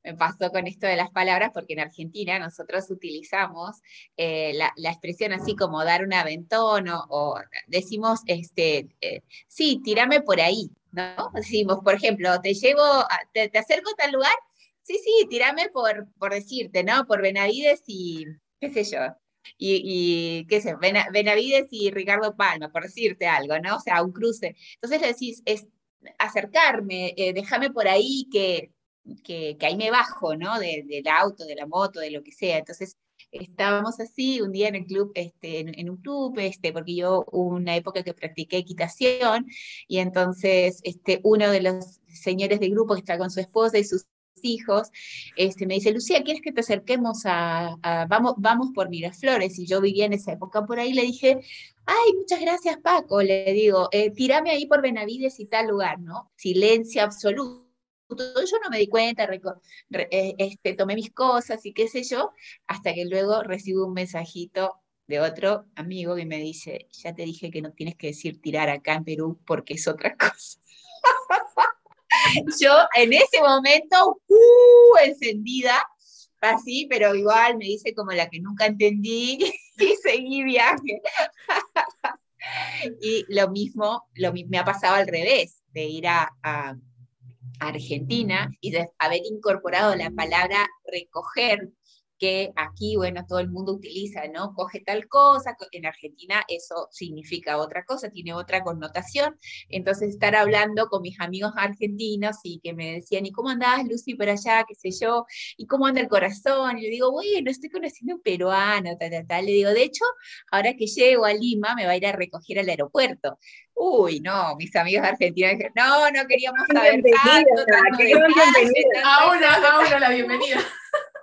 me pasó con esto de las palabras, porque en Argentina nosotros utilizamos eh, la, la, expresión así como dar un aventón o, decimos, este, eh, sí, tírame por ahí, ¿no? Decimos, por ejemplo, te llevo, te, te, acerco a tal lugar, sí, sí, tírame por, por decirte, ¿no? Por Benavides y, qué sé yo, y, qué sé, Benavides y Ricardo Palma, por decirte algo, ¿no? O sea, un cruce. Entonces le decís, es acercarme, eh, déjame por ahí que, que, que, ahí me bajo, ¿no? De, del auto, de la moto, de lo que sea. Entonces estábamos así un día en el club, este, en, un club, este, porque yo hubo una época que practiqué equitación y entonces este, uno de los señores del grupo que está con su esposa y sus hijos, este, me dice, Lucía, ¿quieres que te acerquemos a, a, vamos, vamos por Miraflores? Y yo vivía en esa época por ahí, le dije, ay, muchas gracias Paco, le digo, eh, tirame ahí por Benavides y tal lugar, ¿no? Silencio absoluto yo no me di cuenta, eh, este, tomé mis cosas y qué sé yo, hasta que luego recibo un mensajito de otro amigo que me dice, ya te dije que no tienes que decir tirar acá en Perú porque es otra cosa. yo en ese momento, uh, encendida, así, pero igual me dice como la que nunca entendí y seguí viaje. y lo mismo, lo, me ha pasado al revés, de ir a Argentina y de haber incorporado la palabra recoger que aquí, bueno, todo el mundo utiliza, ¿no? Coge tal cosa, en Argentina eso significa otra cosa, tiene otra connotación. Entonces, estar hablando con mis amigos argentinos y que me decían, ¿y cómo andás, Lucy, por allá, qué sé yo? ¿Y cómo anda el corazón? Y le digo, bueno, estoy conociendo un peruano, tal, tal, tal. Le digo, de hecho, ahora que llego a Lima, me va a ir a recoger al aeropuerto. Uy, no, mis amigos argentinos dijeron, no, no queríamos saber tanto, tanto, Ahora, ahora la bienvenida.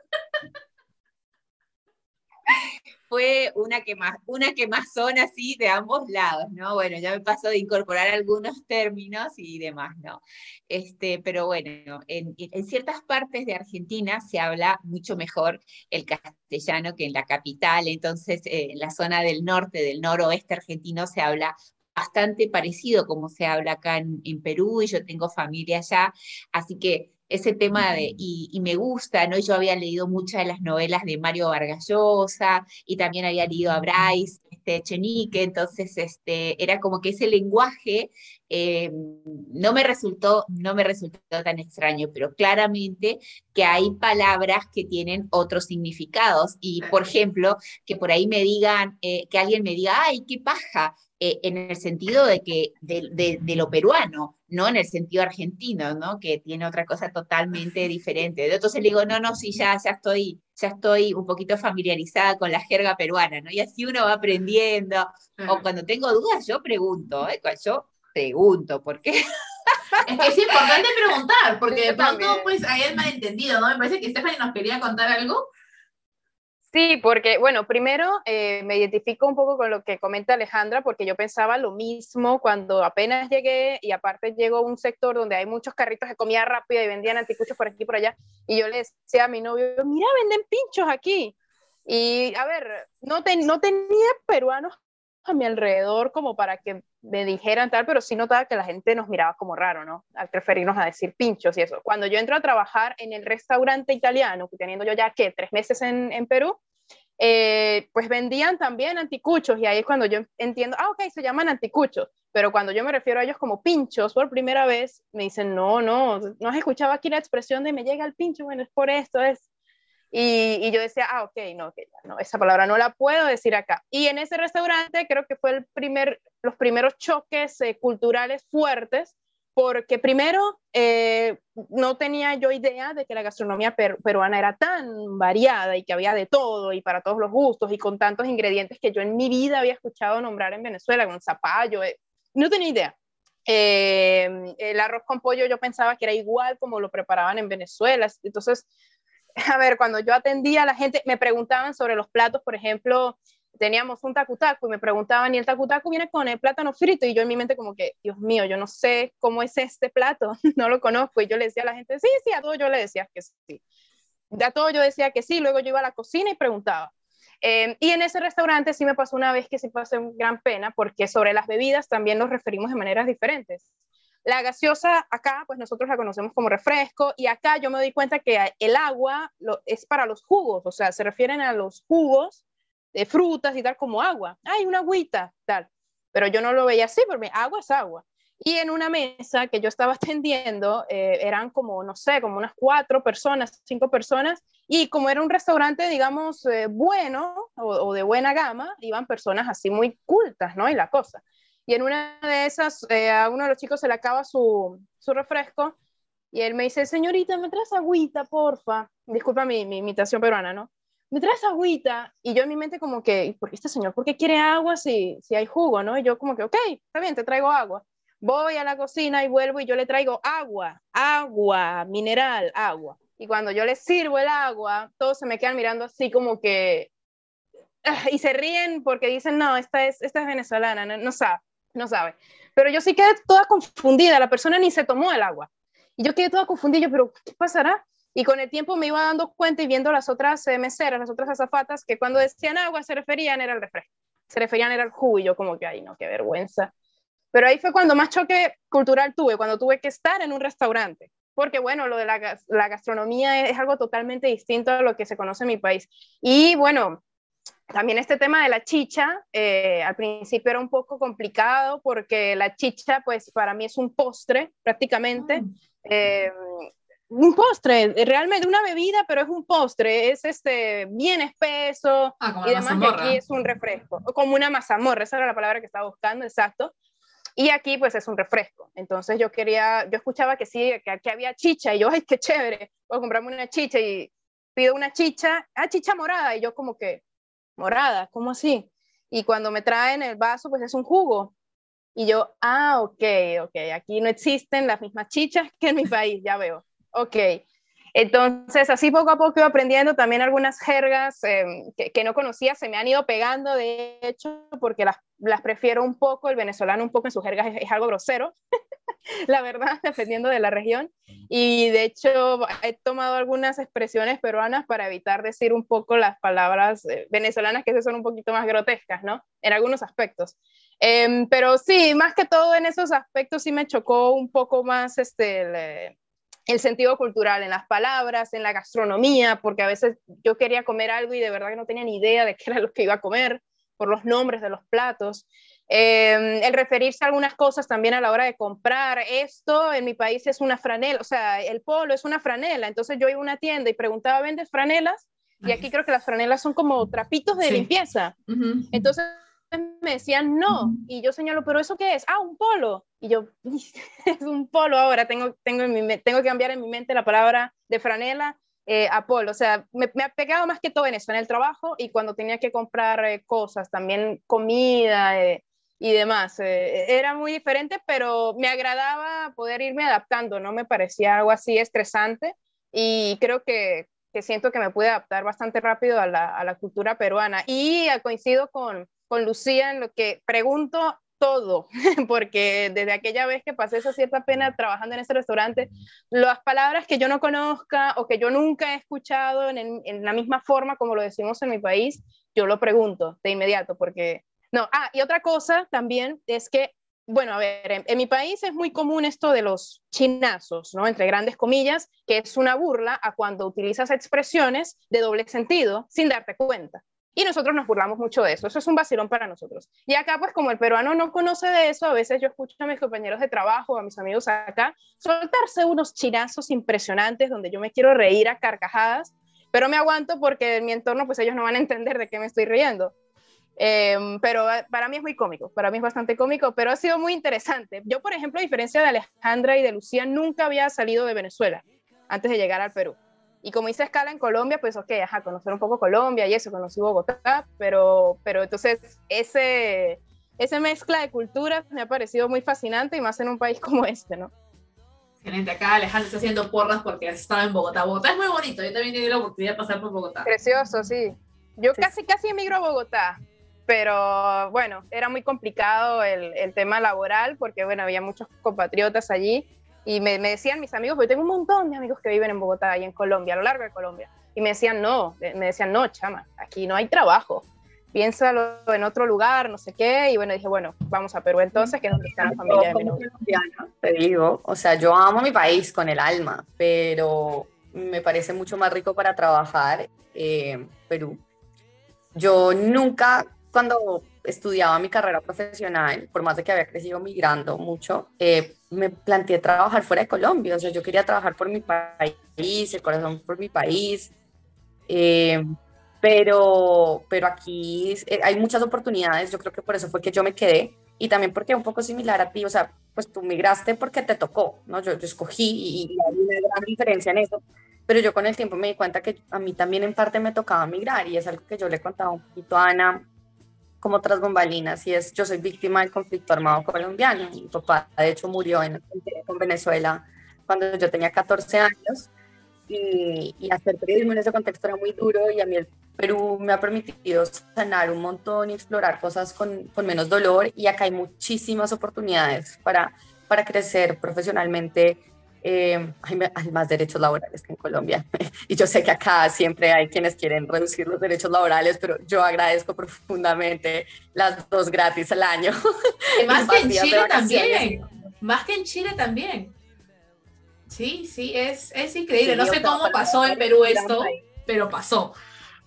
fue una que más, una que más son así de ambos lados, ¿no? Bueno, ya me pasó de incorporar algunos términos y demás, ¿no? Este, pero bueno, en, en ciertas partes de Argentina se habla mucho mejor el castellano que en la capital, entonces eh, en la zona del norte, del noroeste argentino se habla bastante parecido como se habla acá en, en Perú y yo tengo familia allá, así que ese tema de, y, me gusta, ¿no? Yo había leído muchas de las novelas de Mario Vargas Llosa y también había leído a Bryce este, Chenique, entonces este, era como que ese lenguaje eh, no, me resultó, no me resultó tan extraño, pero claramente que hay palabras que tienen otros significados y, por ejemplo, que por ahí me digan, eh, que alguien me diga, ay, qué paja, eh, en el sentido de que de, de, de, lo peruano, no en el sentido argentino, ¿no? Que tiene otra cosa totalmente diferente. Entonces le digo, no, no, sí, ya, ya estoy, ya estoy un poquito familiarizada con la jerga peruana, ¿no? Y así uno va aprendiendo. O cuando tengo dudas, yo pregunto, ¿eh? Yo pregunto, ¿por qué? Es que es importante preguntar, porque de pronto pues hay el malentendido, ¿no? Me parece que Stephanie nos quería contar algo. Sí, porque, bueno, primero eh, me identifico un poco con lo que comenta Alejandra, porque yo pensaba lo mismo cuando apenas llegué y aparte llegó un sector donde hay muchos carritos de comida rápida y vendían anticuchos por aquí y por allá, y yo le decía a mi novio, mira, venden pinchos aquí. Y a ver, no, te, no tenía peruanos a mi alrededor como para que me dijeran tal, pero sí notaba que la gente nos miraba como raro, ¿no? Al preferirnos a decir pinchos y eso. Cuando yo entro a trabajar en el restaurante italiano, teniendo yo ya que tres meses en, en Perú, eh, pues vendían también anticuchos y ahí es cuando yo entiendo, ah, ok, se llaman anticuchos, pero cuando yo me refiero a ellos como pinchos por primera vez, me dicen, no, no, no has escuchado aquí la expresión de me llega el pincho, bueno, es por esto, es... Y, yo decía, ah, ok, no, no, esa palabra no la puedo decir acá. Y en ese restaurante creo que fue el primer, los primeros choques eh, culturales fuertes, porque primero eh, no tenía yo idea de que la gastronomía peruana era tan variada y que había de todo y para todos los gustos y con tantos ingredientes que yo en mi vida había escuchado nombrar en Venezuela, con zapallo, eh, no tenía idea. el arroz con pollo yo pensaba que era igual como lo preparaban en Venezuela, entonces a ver, cuando yo atendía a la gente, me preguntaban sobre los platos, por ejemplo, teníamos un tacutaco y me preguntaban, ¿y el tacutaco viene con el plátano frito? Y yo en mi mente como que, Dios mío, yo no sé cómo es este plato, no lo conozco. Y yo le decía a la gente, sí, sí, a todo yo le decía que sí. A todo yo decía que sí, luego yo iba a la cocina y preguntaba. Eh, y en ese restaurante sí me pasó una vez que sí pasé gran pena, porque sobre las bebidas también nos referimos de maneras diferentes. La gaseosa acá, pues nosotros la conocemos como refresco y acá yo me doy cuenta que el agua es para los jugos, o sea, se refieren a los jugos de frutas y tal como agua. Hay una agüita, tal. Pero yo no lo veía así, porque agua es agua. Y en una mesa que yo estaba atendiendo, eh, eran como, no sé, como unas cuatro personas, cinco personas, y como era un restaurante, digamos, eh, bueno o, o, de buena gama, iban personas así muy cultas, ¿no? Y la cosa. Y en una de esas, eh, a uno de los chicos se le acaba su, su, refresco y él me dice, señorita, ¿me traes agüita, porfa? Disculpa mi, mi imitación peruana, ¿no? ¿Me traes agüita? Y yo en mi mente como que, ¿por qué este señor? ¿Por qué quiere agua si, si hay jugo, no? Y yo como que, ok, está bien, te traigo agua. Voy a la cocina y vuelvo y yo le traigo agua, agua, mineral, agua. Y cuando yo le sirvo el agua, todos se me quedan mirando así como que... Ah, y se ríen porque dicen, no, esta es, esta es venezolana, no, no sabe no sabe. Pero yo sí quedé toda confundida, la persona ni se tomó el agua. Y yo quedé toda confundida, pero ¿qué pasará? Y con el tiempo me iba dando cuenta y viendo las otras eh, meseras, las otras azafatas, que cuando decían agua se referían era el refresco, se referían era el jugo, y yo como que, ay, no, qué vergüenza. Pero ahí fue cuando más choque cultural tuve, cuando tuve que estar en un restaurante. Porque bueno, lo de la, la gastronomía es algo totalmente distinto a lo que se conoce en mi país. Y bueno, también este tema de la chicha, eh, al principio era un poco complicado porque la chicha, pues para mí es un postre prácticamente. Mm. Eh, un postre, realmente una bebida, pero es un postre, es este bien espeso ah, y demás, y aquí es un refresco, como una mazamorra, esa era la palabra que estaba buscando, exacto. Y aquí pues es un refresco. Entonces yo quería, yo escuchaba que sí, que aquí había chicha y yo, ay, qué chévere, voy a comprarme una chicha y pido una chicha, ah, chicha morada, y yo como que, morada, ¿cómo así? Y cuando me traen el vaso, pues es un jugo. Y yo, ah, ok, ok, aquí no existen las mismas chichas que en mi país, ya veo. Ok. Entonces, así poco a poco iba aprendiendo también algunas jergas em, que, no conocía, se me han ido pegando, de hecho, porque las, prefiero un poco, el venezolano un poco en sus jergas es algo grosero, la verdad, dependiendo de la región. Y de hecho, he tomado algunas expresiones peruanas para evitar decir un poco las palabras eh, venezolanas que son un poquito más grotescas, ¿no? En algunos aspectos. Em, pero sí, más que todo en esos aspectos sí me chocó un poco más este, el, el sentido cultural, en las palabras, en la gastronomía, porque a veces yo quería comer algo y de verdad que no tenía ni idea de qué era lo que iba a comer por los nombres de los platos. Em, el referirse a algunas cosas también a la hora de comprar. Esto en mi país es una franela, o sea, el polo es una franela. Entonces yo iba a una tienda y preguntaba, ¿vendes franelas? Y aquí creo que las franelas son como trapitos de limpieza. Entonces me decían no. Y yo señalo, ¿pero eso qué es? Ah, un polo. Y yo, es un polo ahora. Tengo, tengo, tengo que cambiar en mi mente la palabra de franela eh, a polo. O sea, me, me, ha pegado más que todo en eso, en el trabajo y cuando tenía que comprar eh, cosas, también comida. Eh, y demás. Eh, era muy diferente, pero me agradaba poder irme adaptando, no me parecía algo así estresante y creo que, que siento que me pude adaptar bastante rápido a la, a la cultura peruana. Y coincido con, con Lucía en lo que pregunto todo, porque desde aquella vez que pasé esa cierta pena trabajando en ese restaurante, las palabras que yo no conozca o que yo nunca he escuchado en, en, la misma forma como lo decimos en mi país, yo lo pregunto de inmediato, porque no, ah, y otra cosa también es que, bueno, a ver, en, mi país es muy común esto de los chinazos, ¿no? Entre grandes comillas, que es una burla a cuando utilizas expresiones de doble sentido sin darte cuenta. Y nosotros nos burlamos mucho de eso, eso es un vacilón para nosotros. Y acá, pues como el peruano no conoce de eso, a veces yo escucho a mis compañeros de trabajo, a mis amigos acá, soltarse unos chinazos impresionantes donde yo me quiero reír a carcajadas pero me aguanto porque en mi entorno pues ellos no van a entender de qué me estoy riendo. Em, pero eh, para mí es muy cómico, para mí es bastante cómico, pero ha sido muy interesante. Yo, por ejemplo, a diferencia de Alejandra y de Lucía, nunca había salido de Venezuela antes de llegar al Perú. Y como hice escala en Colombia, pues ok, ajá, conocer un poco Colombia y eso, conocí Bogotá, pero, pero entonces ese, esa mezcla de culturas me ha parecido muy fascinante y más en un país como este, ¿no? Excelente, acá Alejandro está haciendo porras porque has estado en Bogotá. Bogotá es muy bonito, yo también he tenido la oportunidad de pasar por Bogotá. Precioso, sí. Yo casi, casi emigro a Bogotá, pero bueno, era muy complicado el, el, tema laboral porque, bueno, había muchos compatriotas allí y me, me, decían mis amigos, porque tengo un montón de amigos que viven en Bogotá y en Colombia, a lo largo de Colombia, y me decían, no, me decían, no, chama, aquí no hay trabajo, piénsalo en otro lugar, no sé qué, y bueno, dije, bueno, vamos a Perú entonces, que es donde está la familia de novio. Te digo, o sea, yo amo mi país con el alma, pero me parece mucho más rico para trabajar eh, Perú. Yo nunca, cuando estudiaba mi carrera profesional, por más de que había crecido migrando mucho, eh, me planteé trabajar fuera de Colombia, o sea, yo quería trabajar por mi país, el corazón por mi país, eh, pero, pero aquí eh, hay muchas oportunidades, yo creo que por eso fue que yo me quedé, y también porque un poco similar a ti, o sea, pues tú migraste porque te tocó, ¿no? Yo, yo escogí y, y hay una gran diferencia en eso, pero yo con el tiempo me di cuenta que a mí también en parte me tocaba migrar, y es algo que yo le contaba un poquito a Ana, como otras bombalinas y es yo soy víctima del conflicto armado colombiano. Mi papá de hecho murió en Venezuela cuando yo tenía 14 años y, y, hacer periodismo en ese contexto era muy duro y a mí el Perú me ha permitido sanar un montón y explorar cosas con, con menos dolor y acá hay muchísimas oportunidades para, para crecer profesionalmente eh, hay, más derechos laborales que en Colombia. Y yo sé que acá siempre hay quienes quieren reducir los derechos laborales, pero yo agradezco profundamente las dos gratis al año. más que en Chile también. Más que en Chile también. Sí, sí, es, es increíble. no sé cómo pasó en Perú esto, pero pasó.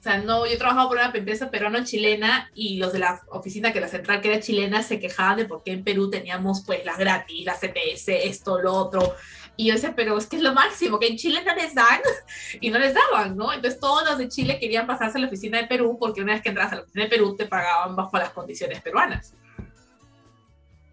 O sea, no, yo he trabajado por una empresa peruano-chilena y los de la oficina, que la central que era chilena, se quejaban de por qué en Perú teníamos pues las gratis, la CPS, esto, lo otro. Y yo decía, pero es que es lo máximo, que en Chile no les dan y no les daban, ¿no? Entonces todos los de Chile querían pasarse a la oficina de Perú porque una vez que entras a la oficina de Perú te pagaban bajo las condiciones peruanas.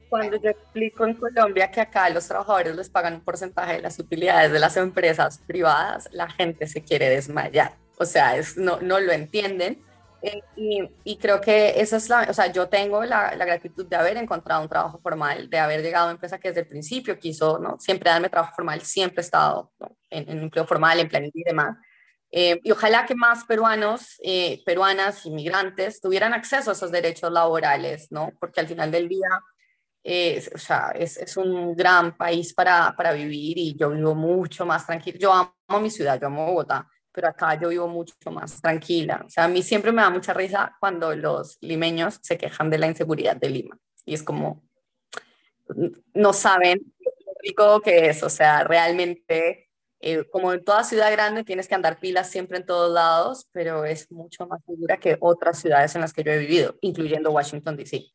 Cuando yo explico en Colombia que acá los trabajadores les pagan un porcentaje de las utilidades de las empresas privadas, la gente se quiere desmayar. O sea, es, no, no lo entienden eh, y, creo que esa es la, o sea, yo tengo la, la, gratitud de haber encontrado un trabajo formal, de haber llegado a una empresa que desde el principio quiso, ¿no? Siempre darme trabajo formal, siempre he estado en, en, empleo formal, en planilla y demás. Eh, y ojalá que más peruanos, eh, peruanas, inmigrantes tuvieran acceso a esos derechos laborales, ¿no? Porque al final del día, o sea, es, es, un gran país para, para vivir y yo vivo mucho más tranquilo. Yo amo mi ciudad, yo amo Bogotá, pero acá yo vivo mucho más tranquila. O sea, a mí siempre me da mucha risa cuando los limeños se quejan de la inseguridad de Lima. Y es como, no saben lo rico que es. O sea, realmente, eh, como en toda ciudad grande, tienes que andar pilas siempre en todos lados, pero es mucho más segura que otras ciudades en las que yo he vivido, incluyendo Washington, D.C.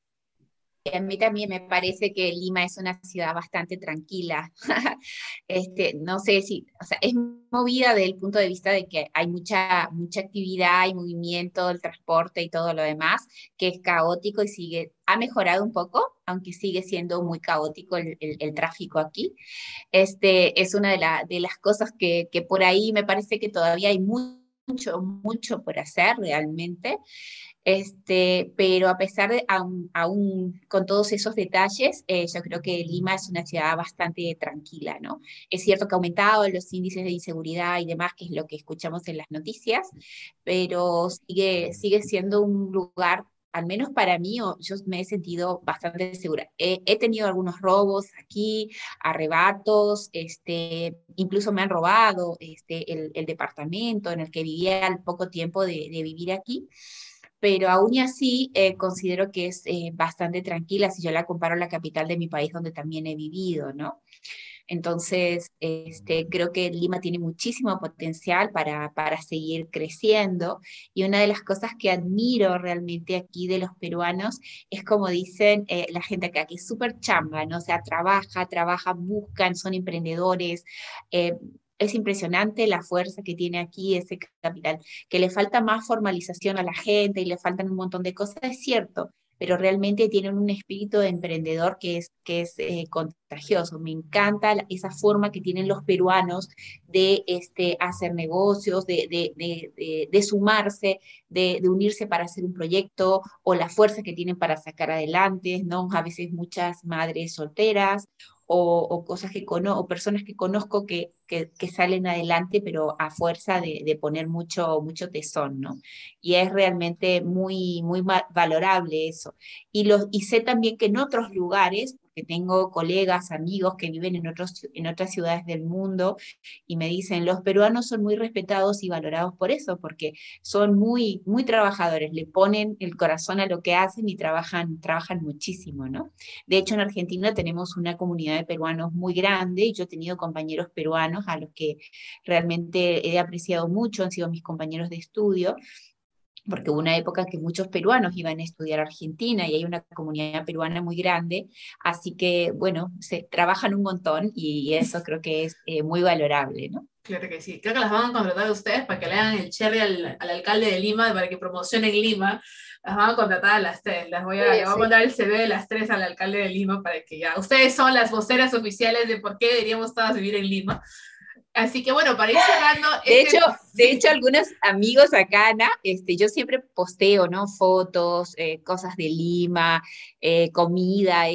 A mí también me parece que Lima es una ciudad bastante tranquila. este, no sé si, o sea, es movida desde el punto de vista de que hay mucha, mucha actividad y movimiento, el transporte y todo lo demás, que es caótico y sigue, ha mejorado un poco, aunque sigue siendo muy caótico el, el, tráfico aquí. Este, es una de, la, de las cosas que, que por ahí me parece que todavía hay mucho, mucho por hacer realmente. Este, pero a pesar de, aún, con todos esos detalles, eh, yo creo que Lima es una ciudad bastante tranquila, ¿no? Es cierto que ha aumentado los índices de inseguridad y demás, que es lo que escuchamos en las noticias, pero sigue, sigue siendo un lugar al menos para mí, yo me he sentido bastante segura. He, tenido algunos robos aquí, arrebatos, este, incluso me han robado este, el, departamento en el que vivía al poco tiempo de, de vivir aquí pero aún así eh, considero que es eh, bastante tranquila si yo la comparo a la capital de mi país donde también he vivido, ¿no? Entonces, este, creo que Lima tiene muchísimo potencial para, para seguir creciendo y una de las cosas que admiro realmente aquí de los peruanos es como dicen eh, la gente acá, que es súper chamba, ¿no? O sea, trabaja, trabaja, buscan, son emprendedores es impresionante la fuerza que tiene aquí ese capital, que le falta más formalización a la gente y le faltan un montón de cosas, es cierto, pero realmente tienen un espíritu de emprendedor que es, eh, contagioso. Me encanta esa forma que tienen los peruanos de este, hacer negocios, de, de, de, sumarse, de, unirse para hacer un proyecto o la fuerza que tienen para sacar adelante, ¿no? A veces muchas madres solteras o, cosas que conozco, o personas que conozco que, que, salen adelante, pero a fuerza de, de, poner mucho, mucho tesón, ¿no? Y es realmente muy, muy valorable eso. Y, los, y sé también que en otros lugares, que tengo colegas, amigos que viven en, otros, en otras ciudades del mundo y me dicen, los peruanos son muy respetados y valorados por eso, porque son muy, muy trabajadores, le ponen el corazón a lo que hacen y trabajan, trabajan muchísimo, ¿no? De hecho, en Argentina tenemos una comunidad de peruanos muy grande y yo he tenido compañeros peruanos a los que realmente he apreciado mucho, han sido mis compañeros de estudio porque hubo una época que muchos peruanos iban a estudiar a Argentina y hay una comunidad peruana muy grande, así que bueno, se trabajan un montón y eso creo que es eh, muy valorable, ¿no? Claro que sí, creo que las van a contratar a ustedes para que le hagan el cherry al, al alcalde de Lima, para que promocionen Lima, las van a contratar a las tres, las voy a, voy a mandar el CV de las tres al alcalde de Lima para que ya, ustedes son las voceras oficiales de por qué deberíamos todas vivir en Lima. Así que bueno, para ir cerrando. De, este hecho, de hecho, algunos amigos acá, Ana, este, yo siempre posteo, ¿no? Fotos, eh, cosas de Lima, eh, comida,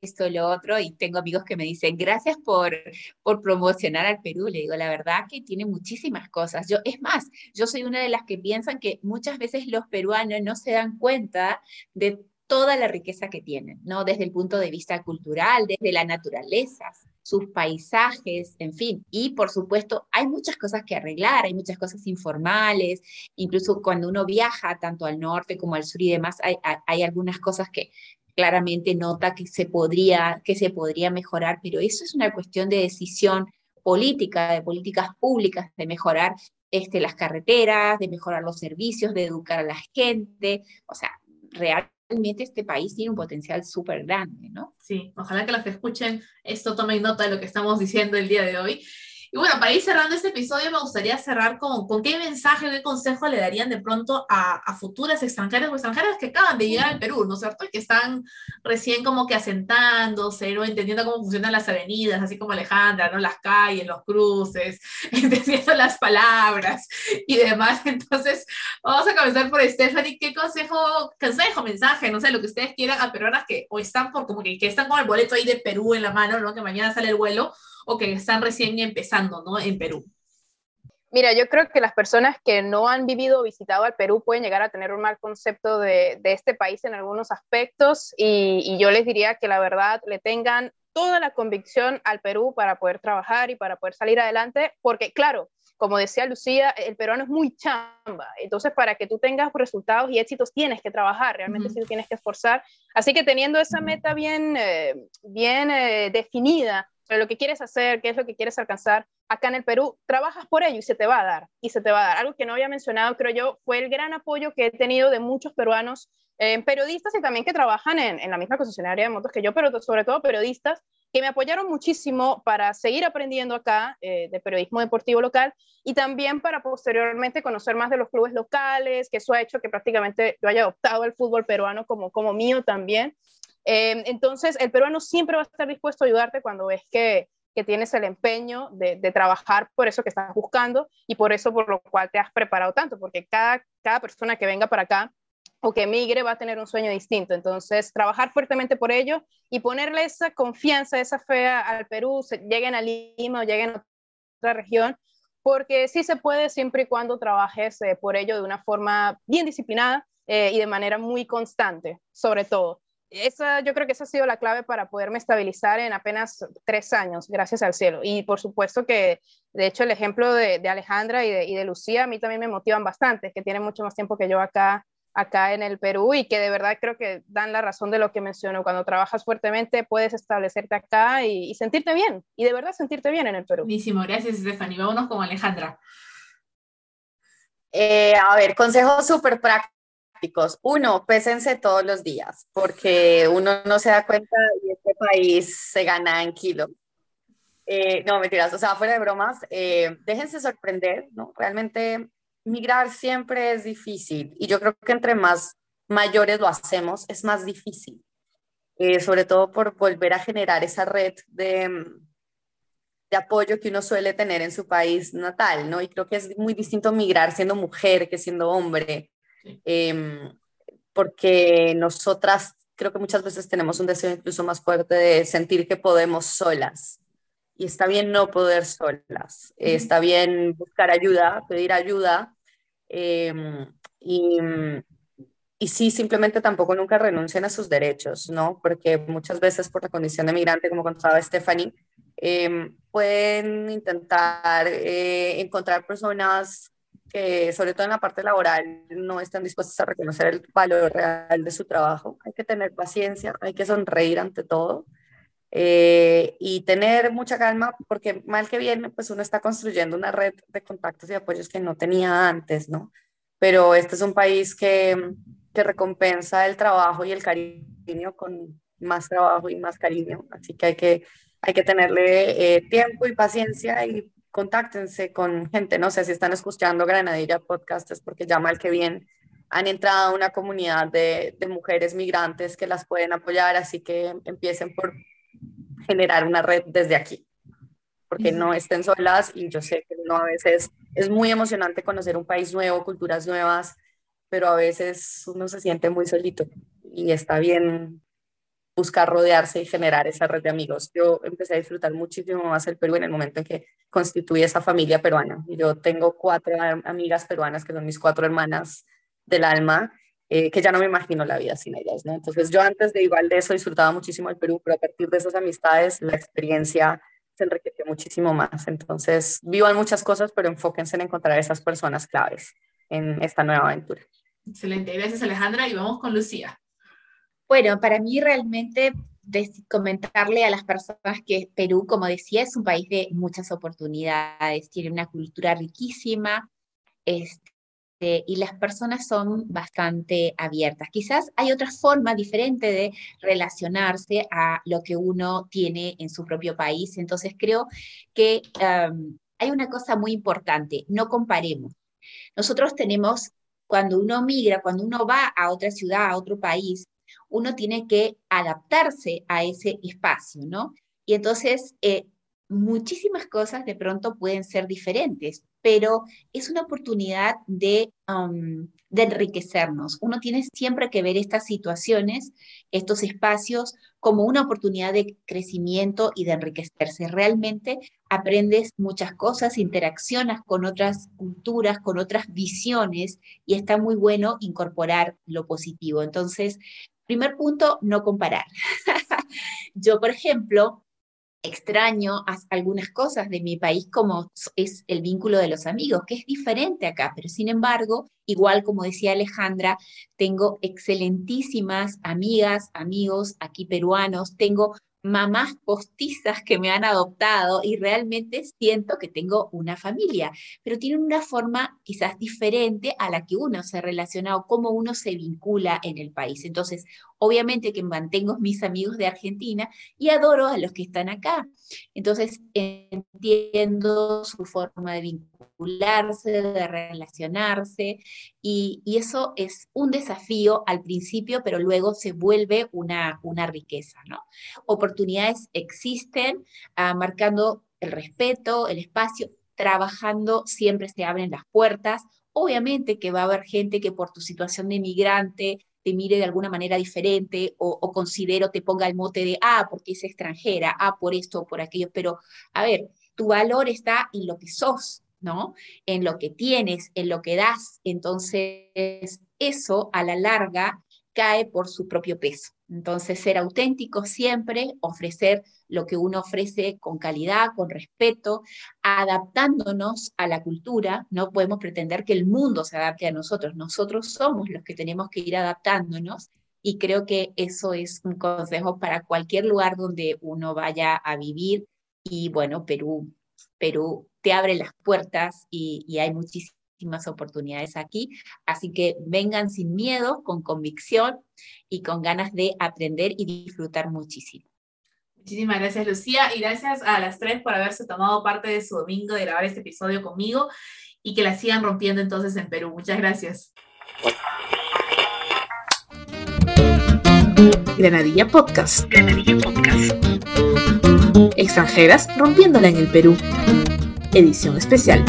esto, lo otro, y tengo amigos que me dicen, gracias por, por promocionar al Perú. Le digo, la verdad que tiene muchísimas cosas. Yo, es más, yo soy una de las que piensan que muchas veces los peruanos no se dan cuenta de toda la riqueza que tienen, ¿no? Desde el punto de vista cultural, desde la naturaleza sus paisajes, en fin. Y por supuesto, hay muchas cosas que arreglar, hay muchas cosas informales, incluso cuando uno viaja tanto al norte como al sur y demás, hay, algunas cosas que claramente nota que se, podría, que se podría mejorar, pero eso es una cuestión de decisión política, de políticas públicas, de mejorar este, las carreteras, de mejorar los servicios, de educar a la gente, o sea, realmente realmente este país tiene un potencial súper grande, ¿no? Sí, ojalá que los que escuchen esto tomen nota de lo que estamos diciendo el día de hoy y bueno, para ir cerrando este episodio, me gustaría cerrar con, con qué mensaje o qué consejo le darían de pronto a, a futuras extranjeras o extranjeras que acaban de llegar al Perú, ¿no es cierto? Y que están recién como que asentándose, ¿no? Entendiendo cómo funcionan las avenidas, así como Alejandra, ¿no? Las calles, los cruces, entendiendo las palabras y demás. Entonces, vamos a comenzar por Stephanie. ¿Qué consejo, consejo, mensaje, no sé, lo que ustedes quieran a peruanas que o están por como que, que están con el boleto ahí de Perú en la mano, ¿no? Que mañana sale el vuelo o que están recién empezando ¿no? en Perú? Mira, yo creo que las personas que no han vivido o visitado al Perú pueden llegar a tener un mal concepto de, este país en algunos aspectos y, y, yo les diría que la verdad le tengan toda la convicción al Perú para poder trabajar y para poder salir adelante, porque claro, como decía Lucía, el peruano es muy chamba, entonces para que tú tengas resultados y éxitos tienes que trabajar, realmente sí tienes que esforzar, así que teniendo esa meta bien, eh, bien eh, definida, sobre lo que quieres hacer, qué es lo que quieres alcanzar acá en el Perú, trabajas por ello y se te va a dar, y se te va a dar. Algo que no había mencionado, creo yo, fue el gran apoyo que he tenido de muchos peruanos, eh, periodistas y también que trabajan en, en, la misma concesionaria de motos que yo, pero sobre todo periodistas, que me apoyaron muchísimo para seguir aprendiendo acá eh, de periodismo deportivo local y también para posteriormente conocer más de los clubes locales, que eso ha hecho que prácticamente yo haya adoptado el fútbol peruano como, como mío también. Em, entonces, el peruano siempre va a estar dispuesto a ayudarte cuando ves que, que tienes el empeño de, de, trabajar por eso que estás buscando y por eso por lo cual te has preparado tanto, porque cada, cada persona que venga para acá o que emigre va a tener un sueño distinto. Entonces, trabajar fuertemente por ello y ponerle esa confianza, esa fe al Perú, lleguen a Lima o lleguen a otra región, porque sí se puede siempre y cuando trabajes eh, por ello de una forma bien disciplinada eh, y de manera muy constante, sobre todo esa, yo creo que esa ha sido la clave para poderme estabilizar en apenas tres años, gracias al cielo. Y por supuesto que, de hecho, el ejemplo de, Alejandra y de, y de, Lucía a mí también me motivan bastante, que tienen mucho más tiempo que yo acá, acá en el Perú y que de verdad creo que dan la razón de lo que menciono. Cuando trabajas fuertemente puedes establecerte acá y, sentirte bien, y de verdad sentirte bien en el Perú. Buenísimo, gracias Stephanie. Vámonos con Alejandra. Eh, a ver, consejo súper práctico uno, pésense todos los días, porque uno no se da cuenta y este país se gana en kilo. Eh, no, mentiras, o sea, fuera de bromas, eh, déjense sorprender, ¿no? Realmente migrar siempre es difícil y yo creo que entre más mayores lo hacemos, es más difícil, eh, sobre todo por volver a generar esa red de, de apoyo que uno suele tener en su país natal, ¿no? Y creo que es muy distinto migrar siendo mujer que siendo hombre, em, porque nosotras creo que muchas veces tenemos un deseo incluso más fuerte de sentir que podemos solas. Y está bien no poder solas, está bien buscar ayuda, pedir ayuda em, y, y, sí, simplemente tampoco nunca renuncien a sus derechos, ¿no? Porque muchas veces por la condición de migrante, como contaba Stephanie, em, pueden intentar eh, encontrar personas que, sobre todo en la parte laboral, no están dispuestas a reconocer el valor real de su trabajo. Hay que tener paciencia, hay que sonreír ante todo eh, y tener mucha calma porque mal que bien, pues uno está construyendo una red de contactos y apoyos que no tenía antes, ¿no? Pero este es un país que, que recompensa el trabajo y el cariño con más trabajo y más cariño, así que hay que, hay que tenerle eh, tiempo y paciencia y contáctense con gente, no sé si están escuchando Granadilla Podcast, es porque ya mal que bien han entrado a una comunidad de, de mujeres migrantes que las pueden apoyar, así que empiecen por generar una red desde aquí, porque no estén solas y yo sé que no a veces es muy emocionante conocer un país nuevo, culturas nuevas, pero a veces uno se siente muy solito y está bien buscar rodearse y generar esa red de amigos. Yo empecé a disfrutar muchísimo más el Perú en el momento en que constituí esa familia peruana. Yo tengo cuatro amigas peruanas que son mis cuatro hermanas del alma eh, que ya no me imagino la vida sin ellas, ¿no? Entonces yo antes de igual de eso disfrutaba muchísimo el Perú, pero a partir de esas amistades la experiencia se enriqueció muchísimo más. Entonces vivan muchas cosas, pero enfóquense en encontrar esas personas claves en esta nueva aventura. Excelente, gracias Alejandra y vamos con Lucía. Bueno, para mí realmente comentarle a las personas que Perú, como decía, es un país de muchas oportunidades, tiene una cultura riquísima, este, y las personas son bastante abiertas. Quizás hay otra forma diferente de relacionarse a lo que uno tiene en su propio país. Entonces creo que hay una cosa muy importante, no comparemos. Nosotros tenemos, cuando uno migra, cuando uno va a otra ciudad, a otro país, uno tiene que adaptarse a ese espacio, ¿no? Y entonces, eh, muchísimas cosas de pronto pueden ser diferentes, pero es una oportunidad de, de enriquecernos. Uno tiene siempre que ver estas situaciones, estos espacios, como una oportunidad de crecimiento y de enriquecerse. Realmente aprendes muchas cosas, interaccionas con otras culturas, con otras visiones, y está muy bueno incorporar lo positivo. Entonces, primer punto, no comparar. Yo, por ejemplo, extraño algunas cosas de mi país como es el vínculo de los amigos, que es diferente acá, pero sin embargo, igual como decía Alejandra, tengo excelentísimas amigas, amigos aquí peruanos, tengo mamás postizas que me han adoptado y realmente siento que tengo una familia, pero tienen una forma quizás diferente a la que uno se relaciona o cómo uno se vincula en el país. Entonces, obviamente que mantengo mis amigos de Argentina y adoro a los que están acá. Entonces, entiendo su forma de vincularse, de relacionarse, y, eso es un desafío al principio, pero luego se vuelve una, una riqueza, ¿no? Oportunidades existen, ah, marcando el respeto, el espacio, trabajando, siempre se abren las puertas. Obviamente que va a haber gente que por tu situación de migrante te mire de alguna manera diferente o, considero te ponga el mote de, ah, porque es extranjera, ah, por esto o por aquello, pero a ver, tu valor está en lo que sos, ¿no? En lo que tienes, en lo que das. Entonces, eso a la larga cae por su propio peso. Entonces, ser auténtico siempre, ofrecer lo que uno ofrece con calidad, con respeto, adaptándonos a la cultura. No podemos pretender que el mundo se adapte a nosotros. Nosotros somos los que tenemos que ir adaptándonos. Y creo que eso es un consejo para cualquier lugar donde uno vaya a vivir. Y bueno, Perú, Perú te abre las puertas y, y hay muchísimas muchísimas oportunidades aquí. Así que vengan sin miedo, con convicción y con ganas de aprender y disfrutar muchísimo. Muchísimas gracias, Lucía, y gracias a las tres por haberse tomado parte de su domingo de grabar este episodio conmigo y que la sigan rompiendo entonces en Perú. Muchas gracias. Granadilla Podcast. Granadilla Podcast. Extranjeras rompiéndola en el Perú. Edición especial.